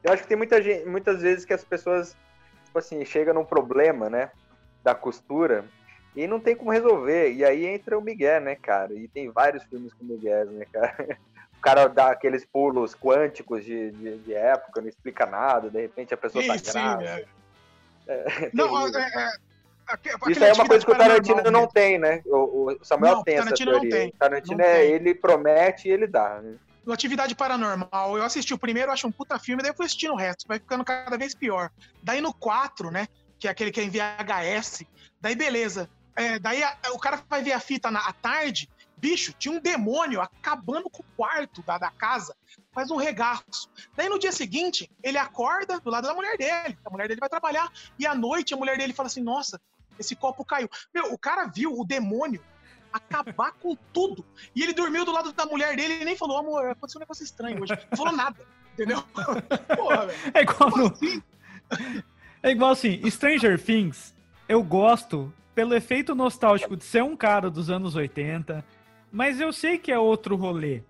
eu acho que tem muita gente, muitas vezes que as pessoas, tipo assim, chegam num problema, né, da costura e não tem como resolver. E aí entra o Miguel, né, cara? E tem vários filmes com Miguel, né, cara? O cara dá aqueles pulos quânticos de, de, de, época, não explica nada, de repente a pessoa tá grávida. É. É, (laughs) não, é, é, Isso é uma coisa que o Tarantino não tem, né? O, o Samuel não, tem essa teoria. Não tem. O Tarantino é, ele promete e ele dá. Né?
No Atividade Paranormal, eu assisti o primeiro, acho um puta filme, daí eu fui assistindo o resto, vai ficando cada vez pior. Daí no 4, né, que é aquele que é em VHS, daí beleza. É, daí a, o cara vai ver a fita na à tarde, bicho, tinha um demônio acabando com o quarto da, da casa, faz um regaço. Daí no dia seguinte, ele acorda do lado da mulher dele, a mulher dele vai trabalhar, e à noite a mulher dele fala assim: Nossa, esse copo caiu. Meu, o cara viu o demônio acabar com tudo. E ele dormiu do lado da mulher dele e nem falou: Amor, aconteceu um negócio estranho hoje. Não falou nada, entendeu? (laughs)
Porra. É igual no... assim? É igual assim, Stranger Things, eu gosto pelo efeito nostálgico de ser um cara dos anos 80, mas eu sei que é outro rolê.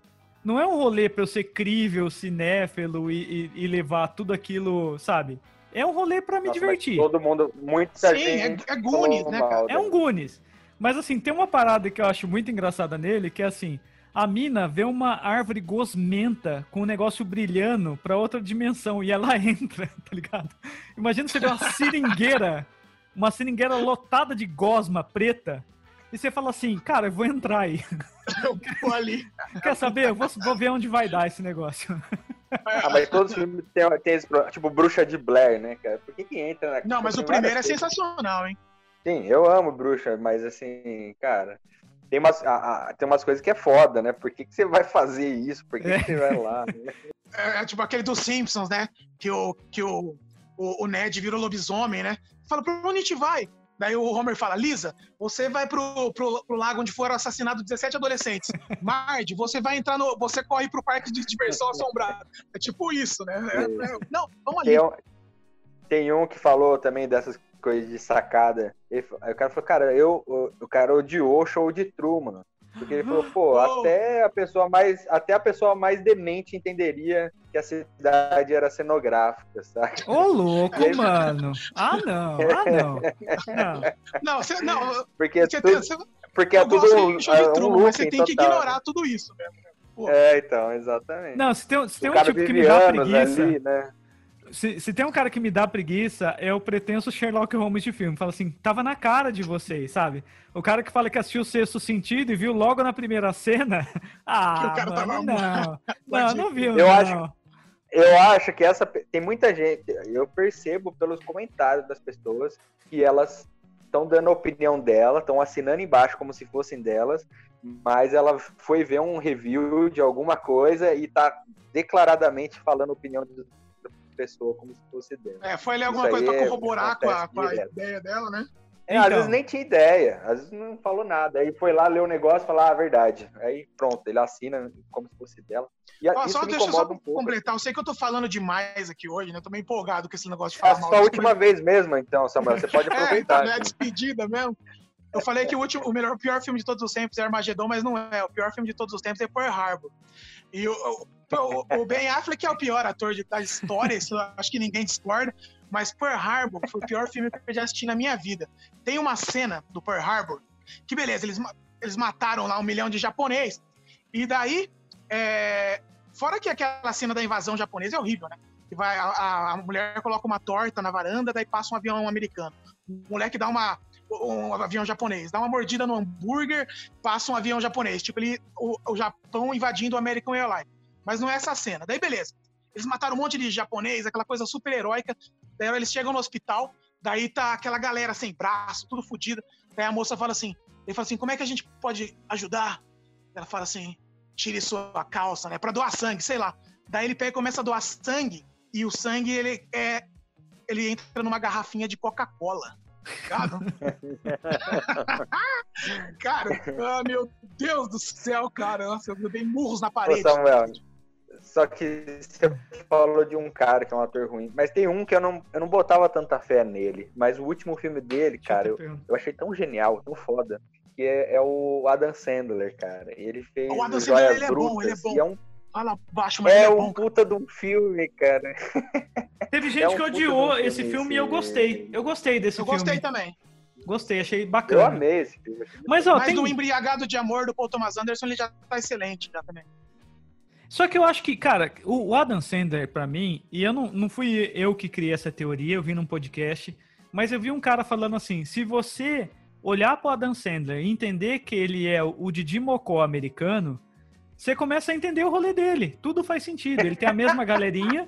Não é um rolê pra eu ser crível, cinéfilo e, e, e levar tudo aquilo, sabe? É um rolê para me Nossa, divertir.
Todo mundo, muito
Sim, é, é Goonies, né, cara?
É um Goonies. Mas assim, tem uma parada que eu acho muito engraçada nele, que é assim, a mina vê uma árvore gosmenta com um negócio brilhando pra outra dimensão e ela (laughs) entra, tá ligado? Imagina você ver uma seringueira, uma seringueira lotada de gosma preta e você fala assim, cara, eu vou entrar aí. (laughs)
Eu vou ali.
Quer saber? Eu vou, vou ver onde vai dar esse negócio.
Ah, mas todos os filmes tem, tem esse tipo Bruxa de Blair, né, cara? Por que que entra na
Não, mas o primeiro é sensacional, hein?
Sim, eu amo Bruxa, mas assim, cara, tem umas, a, a, tem umas coisas que é foda, né? Por que, que você vai fazer isso? Por que, é. que você vai lá? (laughs)
É, é, tipo aquele dos Simpsons, né? Que o, que o, o, o Ned vira lobisomem, né? Fala, pra onde a gente vai? Daí o Homer fala, Lisa, você vai pro, pro, pro lago onde foram assassinados 17 adolescentes. Marge, você vai entrar no. Você corre pro parque de diversão assombrado. É tipo isso, né? É, é, não, vamos ali.
Tem um, tem um que falou também dessas coisas de sacada. Ele, aí o cara falou, cara, eu, o, o cara odiou o show de Truman. Porque ele falou, pô, oh. até a pessoa mais, até a pessoa mais demente entenderia que a cidade era cenográfica, sabe?
Ô, louco, (laughs) aí, mano. Ah, não. Ah, não.
Não, (laughs) não, você, não
porque você tudo, tem, porque é tudo um,
é um mas você tem que ignorar tudo isso mesmo.
Pô. É, então, exatamente.
Não, se tem, se tem um tipo que me dá preguiça... Ali, né? Se, se, tem um cara que me dá preguiça, é o pretenso Sherlock Holmes de filme. Fala assim, tava na cara de vocês, sabe? O cara que fala que assistiu o sexto sentido e viu logo na primeira cena. (laughs) Ah, mano, não. (laughs) Não, não viu,
eu
não.
Acho, eu acho que essa. Tem muita gente. Eu percebo pelos comentários das pessoas que elas estão dando a opinião dela, estão assinando embaixo como se fossem delas, mas ela foi ver um review de alguma coisa e tá declaradamente falando a opinião pessoa como se fosse dela.
É, foi ler alguma Isso coisa pra corroborar com a, com a ideia dela, né?
É, então. Às vezes nem tinha ideia, às vezes não falou nada. Aí foi lá ler o negócio e falar ah, a verdade. Aí pronto, ele assina como se fosse dela.
E Ó, só deixa eu só um completar. Eu sei que eu tô falando demais aqui hoje, né? Eu tô meio empolgado com esse negócio de falar
é
mal.
É a última vez mesmo, então, Samuel. Você pode aproveitar. (laughs)
é, então, é despedida mesmo. Eu falei que o, último, o melhor, o pior filme de todos os tempos é Armagedon, mas não é. O pior filme de todos os tempos é Pearl Harbor. E o, o, Ben Affleck é o pior ator de, da história, isso acho que ninguém discorda. Mas Pearl Harbor foi o pior filme que eu já assisti na minha vida. Tem uma cena do Pearl Harbor que, beleza, eles, eles mataram lá um milhão de japonês. E daí, é, fora que aquela cena da invasão japonesa é horrível, né? Que vai, a, a mulher coloca uma torta na varanda, daí passa um avião americano. O moleque dá uma um avião japonês, dá uma mordida no hambúrguer, passa um avião japonês, tipo ele, o, o Japão invadindo o American Airlines. Mas não é essa cena. Daí beleza. Eles mataram um monte de japonês, aquela coisa super heróica. Daí eles chegam no hospital, daí tá aquela galera sem braço, tudo fodido. Daí a moça fala assim, ele fala assim, como é que a gente pode ajudar? Ela fala assim, tire sua calça, né, para doar sangue, sei lá. Daí ele pega e começa a doar sangue e o sangue ele é ele entra numa garrafinha de Coca-Cola. Cara, (laughs) cara ah, meu Deus do céu, cara. Nossa, eu dei murros na parede.
Ô, Samuel, só que você falou de um cara que é um ator ruim. Mas tem um que eu não, eu não botava tanta fé nele. Mas o último filme dele, cara, eu, eu achei tão genial, tão foda. Que é, é o Adam Sandler, cara. Ele fez.
O Adam Sandler ele é bom, ele é bom.
é um
Fala baixo, mas é,
é
um
puta de um filme, cara. (laughs)
Teve gente é um que odiou um esse filme e eu gostei. Eu gostei desse
eu
filme.
Eu gostei também.
Gostei, achei bacana.
Eu amei esse filme.
Mas, ó,
Mas
tem...
do Embriagado de Amor do Paul Thomas Anderson, ele já tá excelente já também.
Só que eu acho que, cara, o Adam Sandler, para mim, e eu não, não fui eu que criei essa teoria, eu vi num podcast, mas eu vi um cara falando assim: se você olhar pro Adam Sandler e entender que ele é o Didi Mocó americano, você começa a entender o rolê dele. Tudo faz sentido. Ele tem a mesma galerinha.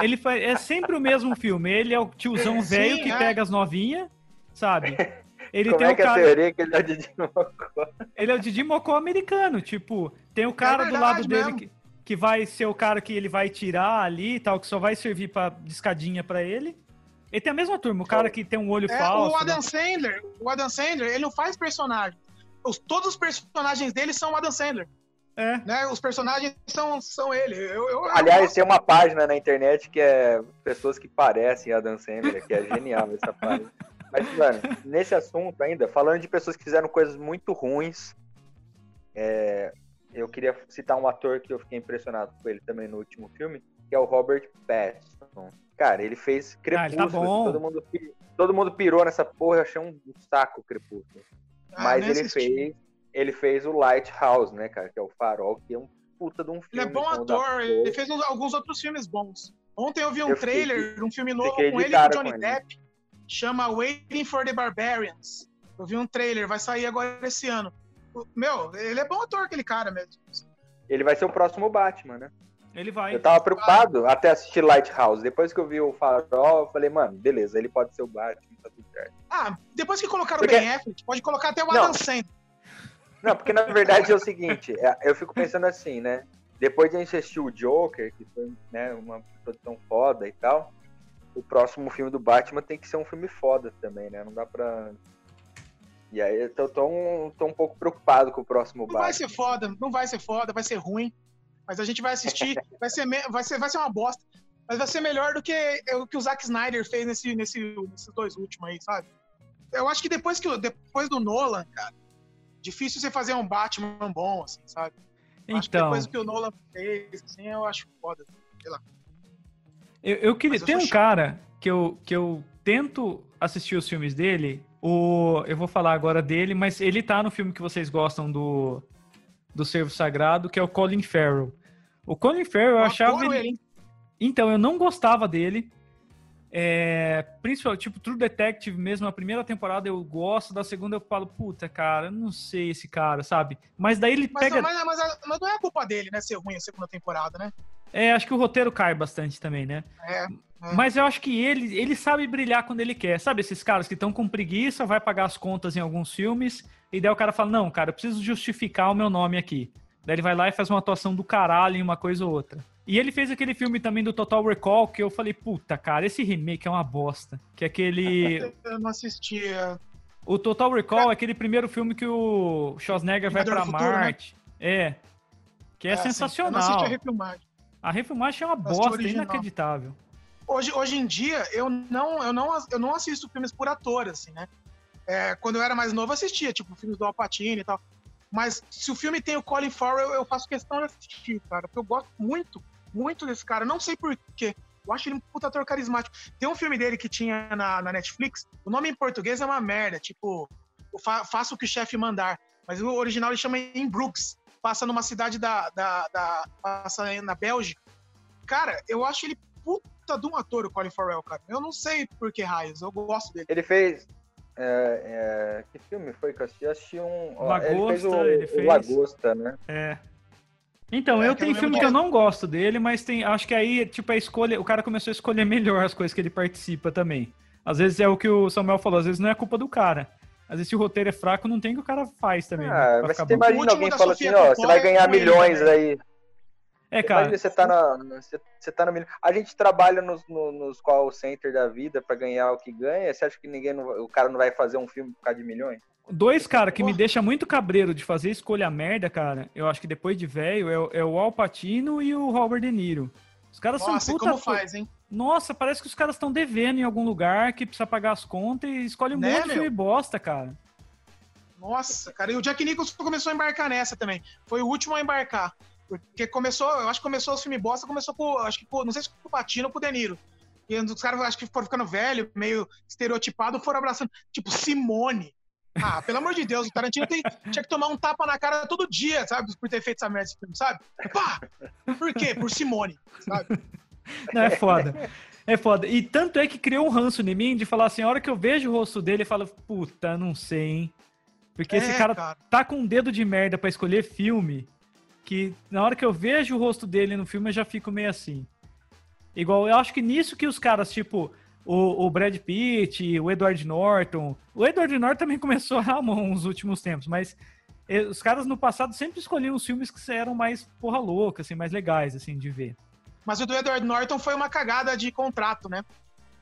Ele faz, é sempre o mesmo filme. Ele é o tiozão velho que é. pega as novinhas, sabe? Ele
Como
tem
é
o
que
cara...
a teoria que ele é o Didi Mocó?
Ele é o Didi Mocó americano. Tipo, tem o cara é do lado dele que, que, vai ser o cara que ele vai tirar ali e tal, que só vai servir pra discadinha pra ele. Ele tem a mesma turma, o cara que tem um olho é, falso.
O Adam né? Sandler, o Adam Sandler, ele não faz personagem. Os, todos os personagens dele são o Adam Sandler. É. Né? Os personagens são, são ele. Eu, eu,
Aliás, eu... tem uma página na internet que é pessoas que parecem Adam Sandler, que é (laughs) genial essa página. Mas, mano, nesse assunto ainda, falando de pessoas que fizeram coisas muito ruins, é, eu queria citar um ator que eu fiquei impressionado com ele também no último filme, que é o Robert Pattinson. Cara, ele fez Crepúsculo. Ah, tá todo, mundo, todo mundo pirou nessa porra, eu achei um saco Crepúsculo. Ah, Mas ele fez ele fez o Lighthouse, né, cara? Que é o Farol, que é um puta de um filme.
Ele é bom ator, ele fez alguns outros filmes bons. Ontem eu vi um eu trailer fiquei, um filme novo com ele e o Johnny Depp, chama Waiting for the Barbarians. Eu vi um trailer, vai sair agora esse ano. Meu, ele é bom ator, aquele cara mesmo.
Ele vai ser o próximo Batman, né?
Ele vai.
Eu tava preocupado até assistir Lighthouse. Depois que eu vi o Farol, eu falei, mano, beleza, ele pode ser o Batman, tá tudo certo.
Ah, depois que colocaram Porque... o Ben Affleck, pode colocar até o Adam Sandler.
Não, porque na verdade é o seguinte, é, eu fico pensando assim, né? Depois de assistir o Joker, que foi né, uma produção foda e tal, o próximo filme do Batman tem que ser um filme foda também, né? Não dá pra. E aí eu tô, tô, um, tô um pouco preocupado com o próximo
não
Batman.
Não vai ser foda, não vai ser foda, vai ser ruim. Mas a gente vai assistir, (laughs) vai ser, vai ser, vai ser uma bosta. Mas vai ser melhor do que o que o Zack Snyder fez nesse, nesse, nesses dois últimos aí, sabe? Eu acho que depois, que depois do Nolan, cara, difícil você fazer um Batman bom, assim, sabe?
Então. Acho que depois
que o Nolan fez, assim, eu acho foda. Sei lá.
Eu, eu queria. Eu tem um chato. cara que eu, que eu tento assistir os filmes dele. O, eu vou falar agora dele, mas ele tá no filme que vocês gostam do, do Servo Sagrado, que é o Colin Farrell. O Colin Farrell eu, eu achava. Ele... Então, eu não gostava dele. É, principalmente, tipo, True Detective mesmo, a primeira temporada eu gosto, da segunda eu falo, puta, cara, eu não sei esse cara, sabe? Mas daí ele
mas,
pega...
Mas, mas, mas, não é culpa dele, né, ser ruim a segunda temporada, né?
É, acho que o roteiro cai bastante também, né?
É. é.
Mas eu acho que ele, ele sabe brilhar quando ele quer. Sabe esses caras que estão com preguiça, vai pagar as contas em alguns filmes, e daí o cara fala, não, cara, eu preciso justificar o meu nome aqui. Daí ele vai lá e faz uma atuação do caralho em uma coisa ou outra. E ele fez aquele filme também do Total Recall, que eu falei, puta, cara, esse remake é uma bosta. Que é aquele. (laughs)
Eu não assistia.
O Total Recall é aquele primeiro filme que o Schwarzenegger vai pra Futuro, né? Marte. Né? É. Que é, é sensacional. Sim. Eu não assisti a refilmagem. A refilmagem é uma bosta, inacreditável.
Hoje, hoje em dia, eu não, eu, não, eu não assisto filmes por ator, assim, né? É, quando eu era mais novo, eu assistia, tipo, filmes do Alpatine e tal. Mas se o filme tem o Colin Farrell, eu faço questão de assistir, cara. Porque eu gosto muito muito desse cara. Não sei porquê. Eu acho ele um puta ator carismático. Tem um filme dele que tinha na, na Netflix. O nome em português é uma merda. Tipo, fa faça o que o chefe mandar. Mas o original ele chama em Brooks. Passa numa cidade da, da, da. Passa na Bélgica. Cara, eu acho ele puta de um ator, o Colin Farrell, cara. Eu não sei por que raios. Eu gosto dele.
Ele fez. É, é, que filme foi que eu assisti? Eu assisti um.
Lagosta, ele fez o,
ele fez... o Lagosta, né?
É. Então, é, eu tenho filme que eu não gosto dele, mas tem. Acho que aí, tipo, a escolha. O cara começou a escolher (laughs) melhor as coisas que ele participa também. Às vezes é o que o Samuel falou, às vezes não é culpa do cara. Às vezes se o roteiro é fraco, não tem o que o cara faz também. Né,
ah, né, mas você imagina alguém falando assim, ó, você vai ganhar milhões ele, aí.
É, cara.
Imagina, você tá na. Você, você tá no A gente trabalha nos, no, nos call center da vida para ganhar o que ganha. Você acha que ninguém não, o cara não vai fazer um filme por causa de milhões?
Dois, cara, que me deixa muito cabreiro de fazer escolha merda, cara. Eu acho que depois de velho é, é, o Al Pacino e o Robert De Niro. Os caras Nossa, são puta.
Como faz, hein?
Nossa, parece que os caras estão devendo em algum lugar que precisa pagar as contas e escolhe um né, monte de filme bosta, cara.
Nossa, cara, e o Jack Nicholson começou a embarcar nessa também. Foi o último a embarcar. Porque começou, eu acho que começou os filmes bosta, começou por, acho que por, não sei se por Patino ou por De Niro. E os caras, acho que foram ficando velho, meio estereotipado, foram abraçando. Tipo, Simone. Ah, pelo amor de Deus, o Tarantino tem, tinha que tomar um tapa na cara todo dia, sabe? Por ter feito essa merda desse filme, sabe? Pá! Por quê? Por Simone, sabe?
Não, é foda. É foda. E tanto é que criou um ranço em mim de falar assim, a hora que eu vejo o rosto dele, eu falo, puta, não sei, hein? Porque é, esse cara, cara, tá com um dedo de merda para escolher filme, que na hora que eu vejo o rosto dele no filme, eu já fico meio assim. Igual, eu acho que nisso que os caras, tipo, o, o Brad Pitt, o Edward Norton. O Edward Norton também (laughs) começou a mão nos últimos tempos, mas os caras no passado sempre escolhiam os filmes que eram mais porra louca, assim, mais legais, assim, de ver.
Mas o do Edward Norton foi uma cagada de contrato, né?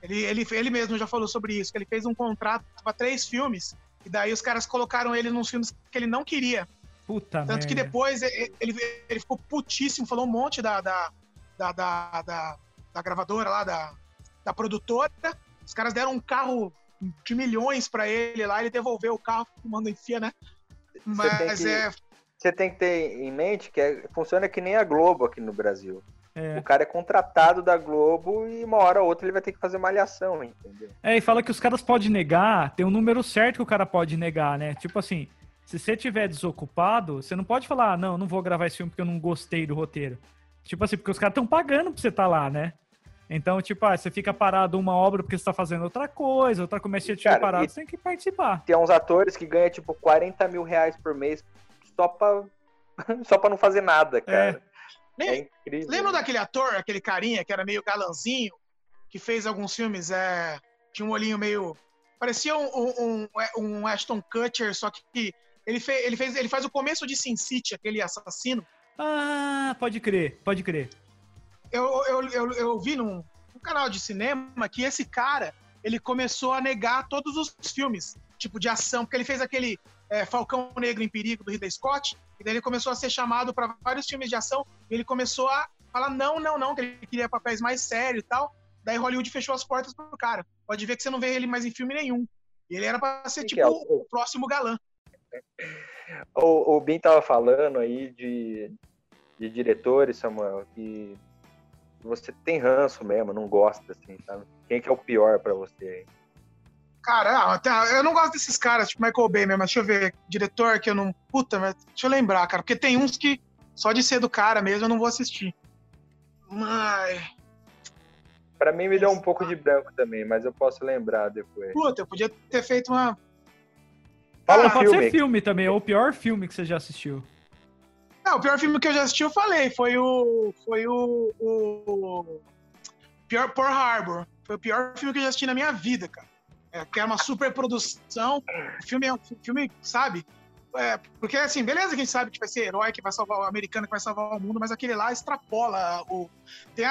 Ele, ele, ele mesmo já falou sobre isso, que ele fez um contrato para três filmes, e daí os caras colocaram ele nos filmes que ele não queria.
Puta
Tanto
merda.
que depois ele, ele, ficou putíssimo, falou um monte da, da, da, da, da, da gravadora lá, da, da produtora. Os caras deram um carro de milhões para ele lá, ele devolveu o carro, manda enfia, né?
Mas que, é. Você tem que ter em mente que é, funciona que nem a Globo aqui no Brasil. É. O cara é contratado da Globo e uma hora ou outra ele vai ter que fazer malhação, entendeu?
É, e fala que os caras podem negar, tem um número certo que o cara pode negar, né? Tipo assim, se você tiver desocupado, você não pode falar, ah, não, não vou gravar esse filme porque eu não gostei do roteiro. Tipo assim, porque os caras estão pagando pra você estar tá lá, né? Então, tipo, ah, você fica parado uma obra porque você tá fazendo outra coisa, outra começa a te parado, você tem que participar.
Tem uns atores que ganham, tipo, 40 mil reais por mês só pra, (laughs) só pra não fazer nada, é. cara.
É, é incrível. Lembra daquele ator, aquele carinha que era meio galanzinho, que fez alguns filmes, é, tinha um olhinho meio... Parecia um, um, um Ashton Kutcher, só que ele, fez, ele, fez, ele faz o começo de Sin City, aquele assassino.
Ah, pode crer, pode crer
eu, eu, eu, eu vi num, num canal de cinema que esse cara ele começou a negar todos os filmes, tipo de ação, porque ele fez aquele é, Falcão Negro em Perigo do Ridley Scott, e daí ele começou a ser chamado para vários filmes de ação, e ele começou a falar não, não, não, que ele queria papéis mais sérios e tal. Daí Hollywood fechou as portas pro cara. Pode ver que você não vê ele mais em filme nenhum. E ele era para ser tipo é o... o próximo galã. (laughs)
O, o Bin tava falando aí de, de diretores, Samuel, que você tem ranço mesmo, não gosta, assim, sabe? Quem que é o pior para você aí?
Cara, eu não gosto desses caras, tipo Michael Bay mesmo, mas deixa eu ver, diretor que eu não. Puta, mas deixa eu lembrar, cara, porque tem uns que só de ser do cara mesmo eu não vou assistir. Mas.
Pra mim me deu um pouco de branco também, mas eu posso lembrar depois.
Puta, eu podia ter feito uma.
Fala ah, um pode filme. ser filme também, ou o pior filme que você já assistiu.
Não, o pior filme que eu já assisti, eu falei, foi o. Foi o. o pior Pearl Harbor. Foi o pior filme que eu já assisti na minha vida, cara. É, que é uma super produção. O filme é um filme, sabe? É, porque assim, beleza que a gente sabe que vai ser herói, que vai salvar o americano, que vai salvar o mundo, mas aquele lá extrapola o. Tem,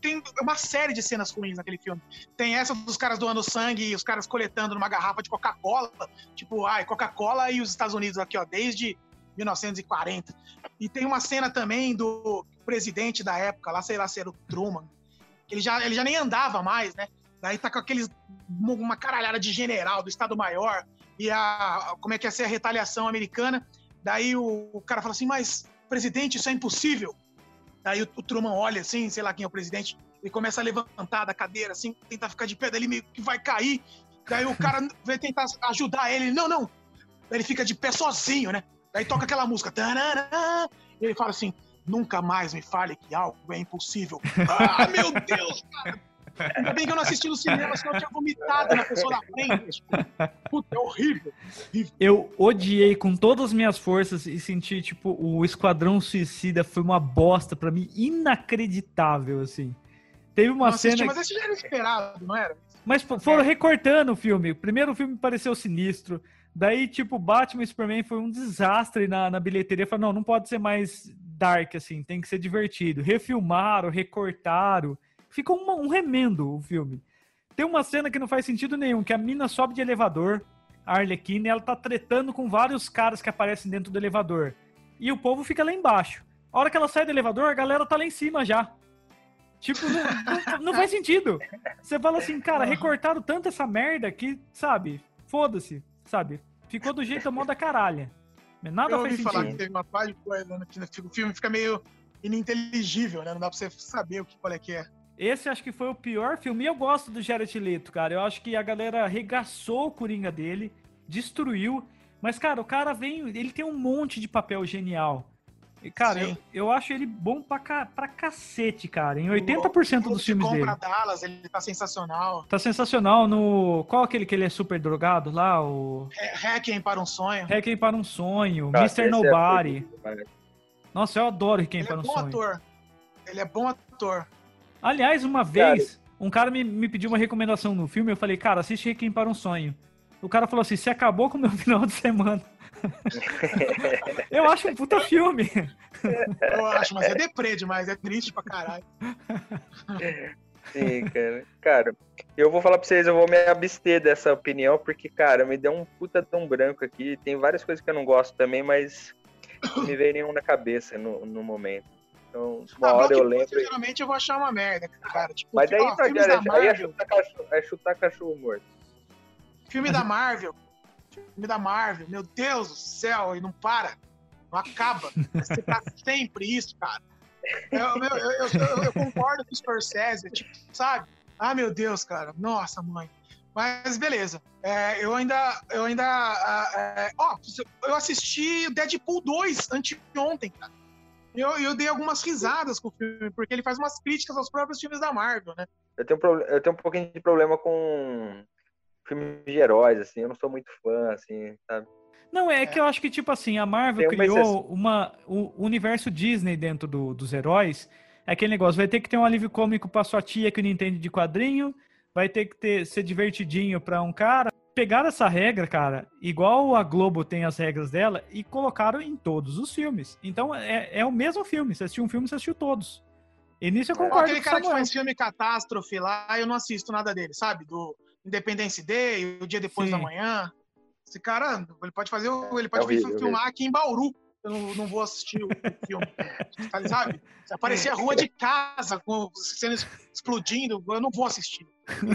tem, uma série de cenas ruins naquele filme. Tem essa dos caras doando sangue e os caras coletando numa garrafa de Coca-Cola. Tipo, ai, Coca-Cola e os Estados Unidos aqui, ó, desde 1940. E tem uma cena também do presidente da época, lá sei lá se era o Truman, ele já, ele já nem andava mais, né? Daí tá com aqueles uma caralhada de general do Estado Maior e a como é que ia ser a retaliação americana. Daí o, o cara fala assim: "Mas presidente, isso é impossível". Daí o, o, Truman olha assim, sei lá quem é o presidente, e começa a levantar da cadeira assim, tentar ficar de pé, daí ele meio que vai cair. Daí o cara (laughs) vai tentar ajudar ele, não, não. Ele fica de pé sozinho, né? Daí toca aquela música. Tarará, ele fala assim: nunca mais me fale que algo é impossível. (laughs) Ah, meu Deus, cara! Ainda bem que eu não assisti no cinema, senão eu tinha vomitado na pessoa na frente. Puta, é horrível, horrível.
Eu odiei com todas as minhas forças e senti, tipo, o Esquadrão Suicida foi uma bosta para mim, inacreditável, assim. Teve uma não cena. Assisti,
mas esse já era esperado, não era?
Mas foram é. recortando o filme. O primeiro filme pareceu sinistro. Daí, tipo, Batman e Superman foi um desastre na, na bilheteria. Falaram, não, não pode ser mais dark, assim, tem que ser divertido. Refilmaram, recortaram. Ficou um, um remendo o filme. Tem uma cena que não faz sentido nenhum, que a mina sobe de elevador, a Arlequina, e ela tá tretando com vários caras que aparecem dentro do elevador. E o povo fica lá embaixo. A hora que ela sai do elevador, a galera tá lá em cima já. Tipo, não, não, não faz sentido. Você fala assim, cara, recortaram tanto essa merda que, sabe, foda-se sabe? Ficou do jeito mó da caralha. Nada
eu
fez
sentido. falar que teve uma coisa, né? O filme fica meio ininteligível, né? Não dá pra você saber o que, qual é que é.
Esse acho que foi o pior filme. E eu gosto do Jared Leto, cara. Eu acho que a galera arregaçou o Coringa dele destruiu. Mas, cara, o cara vem. Ele tem um monte de papel genial. E, cara, eu, eu, acho ele bom pra, ca, pra cacete, cara. Em 80% dos filmes dele.
Dallas, ele tá sensacional.
Tá sensacional no. Qual aquele que ele é super drogado lá? O.
Hacking para um sonho.
Hacking para um sonho. Ah, Mr. É Nobody. É Nossa, eu adoro Hacking para é um sonho.
Ator. Ele é bom ator.
Aliás, uma vez, cara. um cara me, me pediu uma recomendação no filme. Eu falei, cara, assiste Hacking para um sonho. O cara falou assim: você acabou com o meu (laughs) final de semana. (laughs) eu acho um puta filme.
Eu acho, mas é deprê demais, é triste pra caralho.
Sim, cara. Cara, eu vou falar pra vocês, eu vou me abster dessa opinião, porque, cara, me deu um puta tão branco aqui. Tem várias coisas que eu não gosto também, mas não me veio nenhum na cabeça no, no momento. Então, uma ah, hora eu lembro.
Geralmente eu vou achar uma merda, cara. Tipo,
mas daí, ó, tá, cara, aí é chutar, cachorro, é chutar cachorro morto.
Filme da Marvel, filme da Marvel, meu Deus do céu, e não para, não acaba. Vai ser pra sempre isso, cara. Eu, eu, eu, eu, concordo com o Scorsese, tipo, sabe? Ah, meu Deus, cara, nossa, mãe. Mas beleza. É, eu ainda. Eu ainda. É, ó, eu assisti Deadpool 2 anteontem, cara. Eu, eu dei algumas risadas com o filme, porque ele faz umas críticas aos próprios filmes da Marvel, né?
Eu tenho, eu tenho um pouquinho de problema com filmes de heróis, assim, eu não sou muito fã, assim, sabe?
Não, é, é. que eu acho que, tipo assim, a Marvel uma criou uma, o universo Disney dentro do, dos heróis. É aquele negócio, vai ter que ter um alívio cômico pra sua tia que não entende de quadrinho, vai ter que ter, ser divertidinho pra um cara. Pegaram essa regra, cara, igual a Globo tem as regras dela, e colocaram em todos os filmes. Então, é, é o mesmo filme. Você assistiu um filme, você assistiu todos. E nisso eu concordo
Aquele cara que faz filme catástrofe lá, eu não assisto nada dele, sabe? Do Independence Day, o dia depois Sim. da manhã. Esse cara, ele pode fazer, ele pode é horrível, filmar aqui em Bauru. Eu não, não vou assistir o, filme. (laughs) Sabe? Se aparecer a rua de casa com cenas explodindo, eu não vou assistir.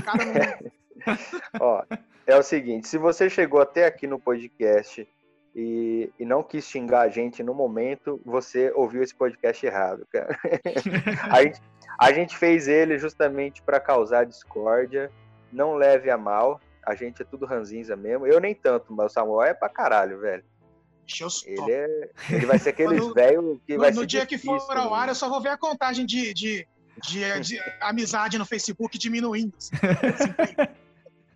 Cara
não... (laughs) (laughs) Ó, é o seguinte, se você chegou até aqui no podcast e, e, não quis xingar a gente no momento, você ouviu esse podcast errado, cara. (laughs) a, gente, a gente fez ele justamente para causar discórdia não leve a mal. A gente é tudo ranzinza mesmo. Eu nem tanto, mas o Samuel é pra caralho, velho. Ele, é, ele vai ser aqueles velho que
no,
vai
No dia que for ao ar, eu só vou ver a contagem de, de, de, de (laughs) amizade no Facebook diminuindo.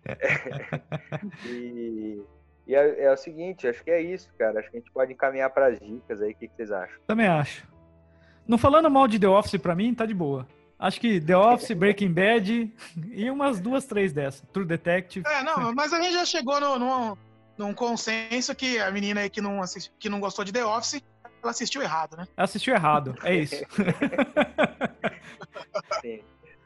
(laughs)
e, e é, é, o seguinte, acho que é isso, cara. Acho que a gente pode encaminhar para as dicas aí. O que, que vocês acham?
Também acho. Não falando mal de The Office pra mim, tá de boa. Acho que The Office, Breaking Bad (laughs) e umas duas, três dessas. True Detective.
É, não, mas a gente já chegou no, no, num consenso que a menina aí que não, assist, que não gostou de The Office, ela assistiu errado, né?
Assistiu errado, é isso. (laughs) Sim.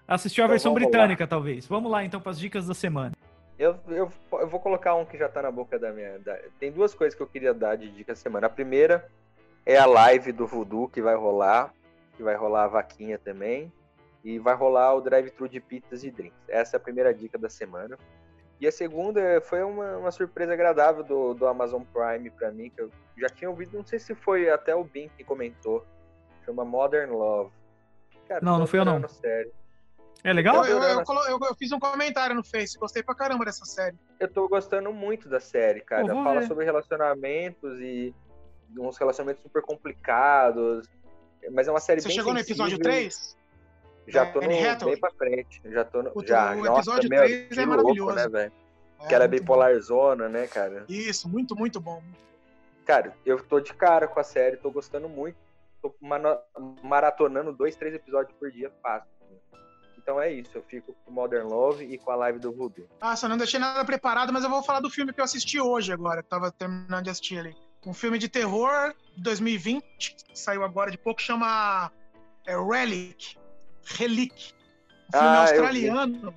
Assistiu a então, versão britânica, lá. talvez. Vamos lá então para as dicas da semana.
Eu, eu, eu, vou colocar um que já tá na boca da minha. Da... Tem duas coisas que eu queria dar de dica da semana. A primeira é a live do Voodoo que vai rolar, que vai rolar a vaquinha também e vai rolar o drive-thru de pizzas e drinks. Essa é a primeira dica da semana. E a segunda foi uma, uma surpresa agradável do, do Amazon Prime para mim, que eu já tinha ouvido, não sei se foi até o Bin que comentou. Chama Modern Love.
Cara, não, não foi eu não.
Série.
É legal?
Eu, eu, eu, eu, fiz um comentário no Face, gostei pra caramba dessa série.
Eu tô gostando muito da série, cara. Fala ver. sobre relacionamentos e uns relacionamentos super complicados. Mas é uma série
Você
bem
chegou
sensível.
no episódio 3?
Já tô no, bem pra frente. Já tô no, o, já, o nossa, episódio meu, 3 é maravilhoso. Louco, né, velho? É, que era bipolar bom. zona, né, cara?
Isso, muito, muito bom.
Cara, eu tô de cara com a série, tô gostando muito. Tô maratonando dois, três episódios por dia fácil. Então é isso, eu fico com Modern Love e com a live do Voodoo.
Nossa, não deixei nada preparado, mas eu vou falar do filme que eu assisti hoje agora, que tava terminando de assistir ali. Um filme de terror de 2020, que saiu agora de pouco, chama é, Relic. Relic. Um filme ah, australiano.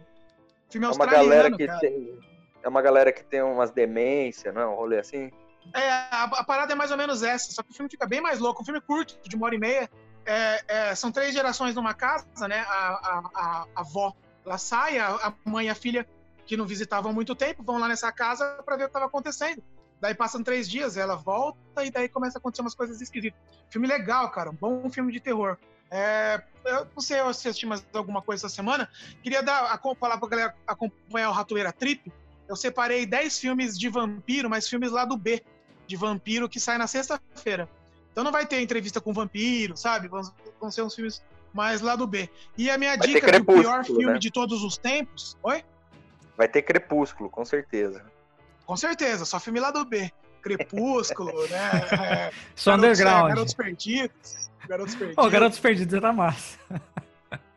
Filme é australiano, uma galera que cara.
tem É uma galera que tem umas demências, não é? Um rolê assim?
É, a, a, parada é mais ou menos essa, só que o filme fica bem mais louco. Um filme curto, de uma hora e meia. É, é, são três gerações numa casa, né? A, a, a, a avó, ela sai, a, mãe e a filha, que não visitavam há muito tempo, vão lá nessa casa para ver o que estava acontecendo. Daí passam três dias, ela volta e daí começa a acontecer umas coisas esquisitas. Filme legal, cara. Um bom filme de terror. É, eu não sei se assisti mais alguma coisa essa semana. Queria dar, falar pra galera acompanhar o Ratoeira Trip, eu separei 10 filmes de vampiro, mas filmes lá do B, de vampiro, que sai na sexta-feira. Então não vai ter entrevista com vampiro, sabe? Vão, vão ser uns filmes mais lá do B. E a minha vai dica do pior filme né? de todos os tempos. Oi?
Vai ter Crepúsculo, com certeza.
Com certeza, só filme lá do B. Crepúsculo, (laughs) né?
É, só Garotos, underground. É,
Garotos Perdidos. Garotos
Perdidos. Oh, Garotos Perdidos era massa.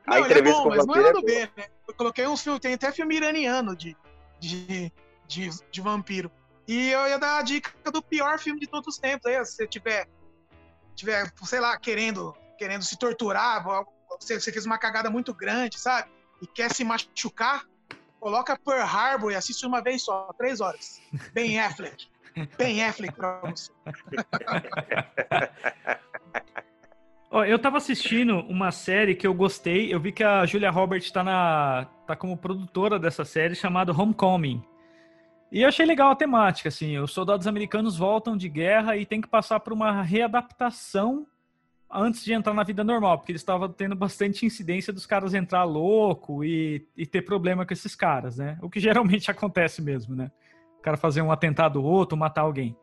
Não, ele é bom, mas não é lá do B, né? Eu coloquei uns filmes, tem até filme iraniano de, de, de, de vampiro. E eu ia dar a dica do pior filme de todos os tempos. Aí, se você tiver, tiver, sei lá, querendo, querendo se torturar, você, você fez uma cagada muito grande, sabe? E quer se machucar, coloca Pearl Harbor e assiste uma vez só, três horas. Ben (laughs) Affleck. Ben Affleck pra você.
eu tava assistindo uma série que eu gostei. Eu vi que a Julia Roberts tá, na, tá como produtora dessa série chamada Homecoming. E eu achei legal a temática, assim, os soldados americanos voltam de guerra e tem que passar por uma readaptação antes de entrar na vida normal, porque eles estavam tendo bastante incidência dos caras entrar louco e, e ter problema com esses caras, né? O que (laughs) geralmente acontece mesmo, né? O cara fazer um atentado ou outro, matar alguém.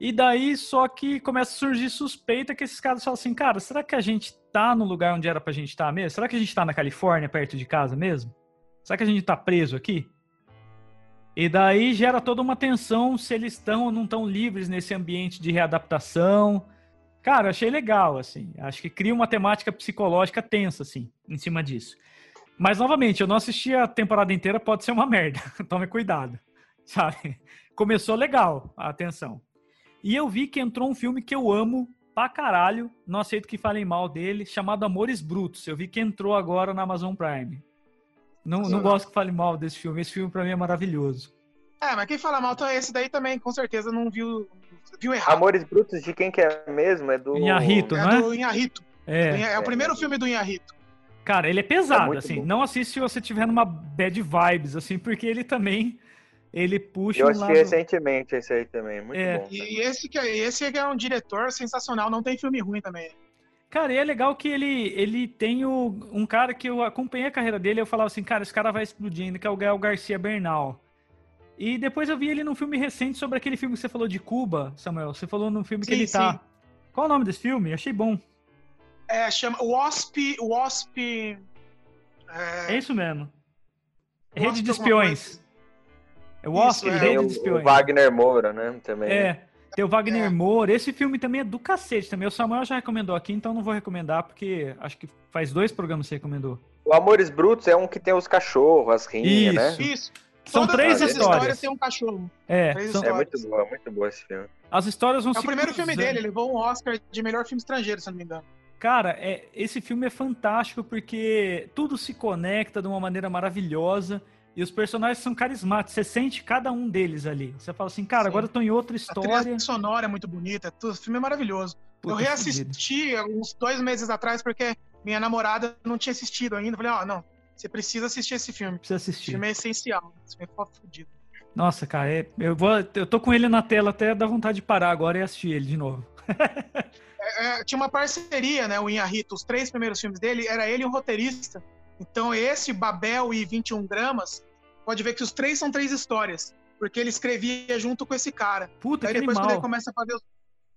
E daí, só que começa a surgir suspeita que esses caras falam assim, cara, será que a gente tá no lugar onde era pra gente estar tá mesmo? Será que a gente tá na Califórnia, perto de casa mesmo? Será que a gente tá preso aqui? E daí gera toda uma tensão se eles estão ou não estão livres nesse ambiente de readaptação. Cara, achei legal, assim. Acho que cria uma temática psicológica tensa, assim, em cima disso. Mas, novamente, eu não assisti a temporada inteira, pode ser uma (laughs) merda. Tome cuidado, sabe? Começou legal a atenção. E eu vi que entrou um filme que eu amo pra caralho, não aceito que falem mal dele, chamado Amores Brutos. Eu vi que entrou agora na Amazon Prime. Não, não gosto que fale mal desse filme. Esse filme pra mim é maravilhoso.
É, mas quem fala mal, então esse daí também, com certeza, não viu, viu errado.
Amores Brutos de quem que é mesmo? É do...
Inharito, é não é?
do Inharito. É. É, o primeiro filme do Inharito.
Cara, ele é pesado, é assim. Bom. Não assiste se você tiver numa bad vibes, assim, porque ele também ele puxa
Eu assisti um lado... recentemente esse aí também, muito é. bom.
E esse que, é, esse que é um diretor sensacional, não tem filme ruim também.
Cara, e é legal que ele, ele tem o, um cara que eu acompanhei a carreira dele, eu falava assim, cara, esse cara vai explodindo, que é o Gael Garcia Bernal. E depois eu vi ele num filme recente sobre aquele filme que você falou de Cuba, Samuel. Você falou no filme sim, que ele tá. sim. tá. Qual o nome desse filme? Achei bom.
É, chama Wasp. Wasp.
É, é isso mesmo. Rede de Espiões. É Wasp,
isso, é. Rede de Espiões. O Wagner Moura, né? Também.
É. Tem o Wagner é. Moura. Esse filme também é do cacete também. O Samuel já recomendou aqui, então não vou recomendar, porque acho que faz dois programas que você recomendou.
O Amores Brutos é um que tem os cachorros, as rinhas, né?
Isso.
São três histórias. histórias
tem um cachorro.
É,
são... é muito boa, muito boa esse filme.
As histórias vão
É o primeiro cruzando. filme dele, ele levou um Oscar de melhor filme estrangeiro, se não me engano.
Cara, é, esse filme é fantástico porque tudo se conecta de uma maneira maravilhosa. E os personagens são carismáticos, você sente cada um deles ali. Você fala assim, cara, Sim. agora eu tô em outra história. A trilha
sonora é muito bonita, o filme é maravilhoso. Puta eu reassisti uns dois meses atrás porque minha namorada não tinha assistido ainda. Eu falei, ó, oh, não, você precisa assistir esse filme.
Precisa assistir. Esse
filme é essencial. Esse filme é fodido.
Nossa, cara, é, eu, vou, eu tô com ele na tela até dá vontade de parar agora e assistir ele de novo. (laughs)
é, é, tinha uma parceria, né? O Inharito, os três primeiros filmes dele, era ele e o roteirista. Então, esse, Babel e 21 Gramas, pode ver que os três são três histórias. Porque ele escrevia junto com esse cara.
Puta, que
depois,
animal.
quando ele começa a fazer os,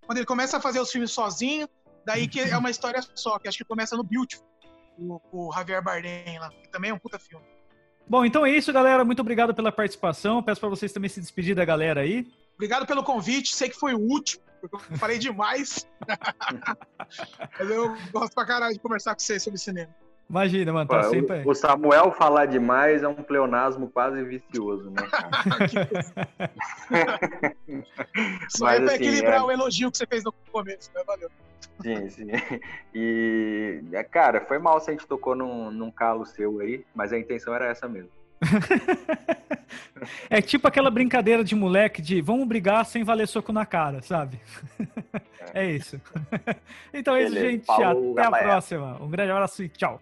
quando ele começa a fazer os filmes sozinho, daí que é uma história só, que acho que começa no Beautiful, o, o Javier Bardem lá, que também é um puta filme.
Bom, então é isso, galera. Muito obrigado pela participação. Peço para vocês também se despedir da galera aí.
Obrigado pelo convite. Sei que foi o último, porque eu falei demais. (laughs) Mas eu gosto pra caralho de conversar com vocês sobre cinema.
Imagina, mano, tá Pô, sempre
o, o, Samuel falar demais é um pleonasmo quase vicioso, né? (laughs)
Só Mas, é pra assim, equilibrar é... o elogio que você fez no começo, né? Valeu.
Sim, sim. E, é, cara, foi mal se a gente tocou num, num calo seu aí, mas a intenção era essa mesmo. (laughs)
é tipo aquela brincadeira de moleque de vamos brigar sem valer soco na cara, sabe? É, (laughs) é isso. Então é isso, gente. Falou, Até galera. a próxima. Um grande abraço e tchau.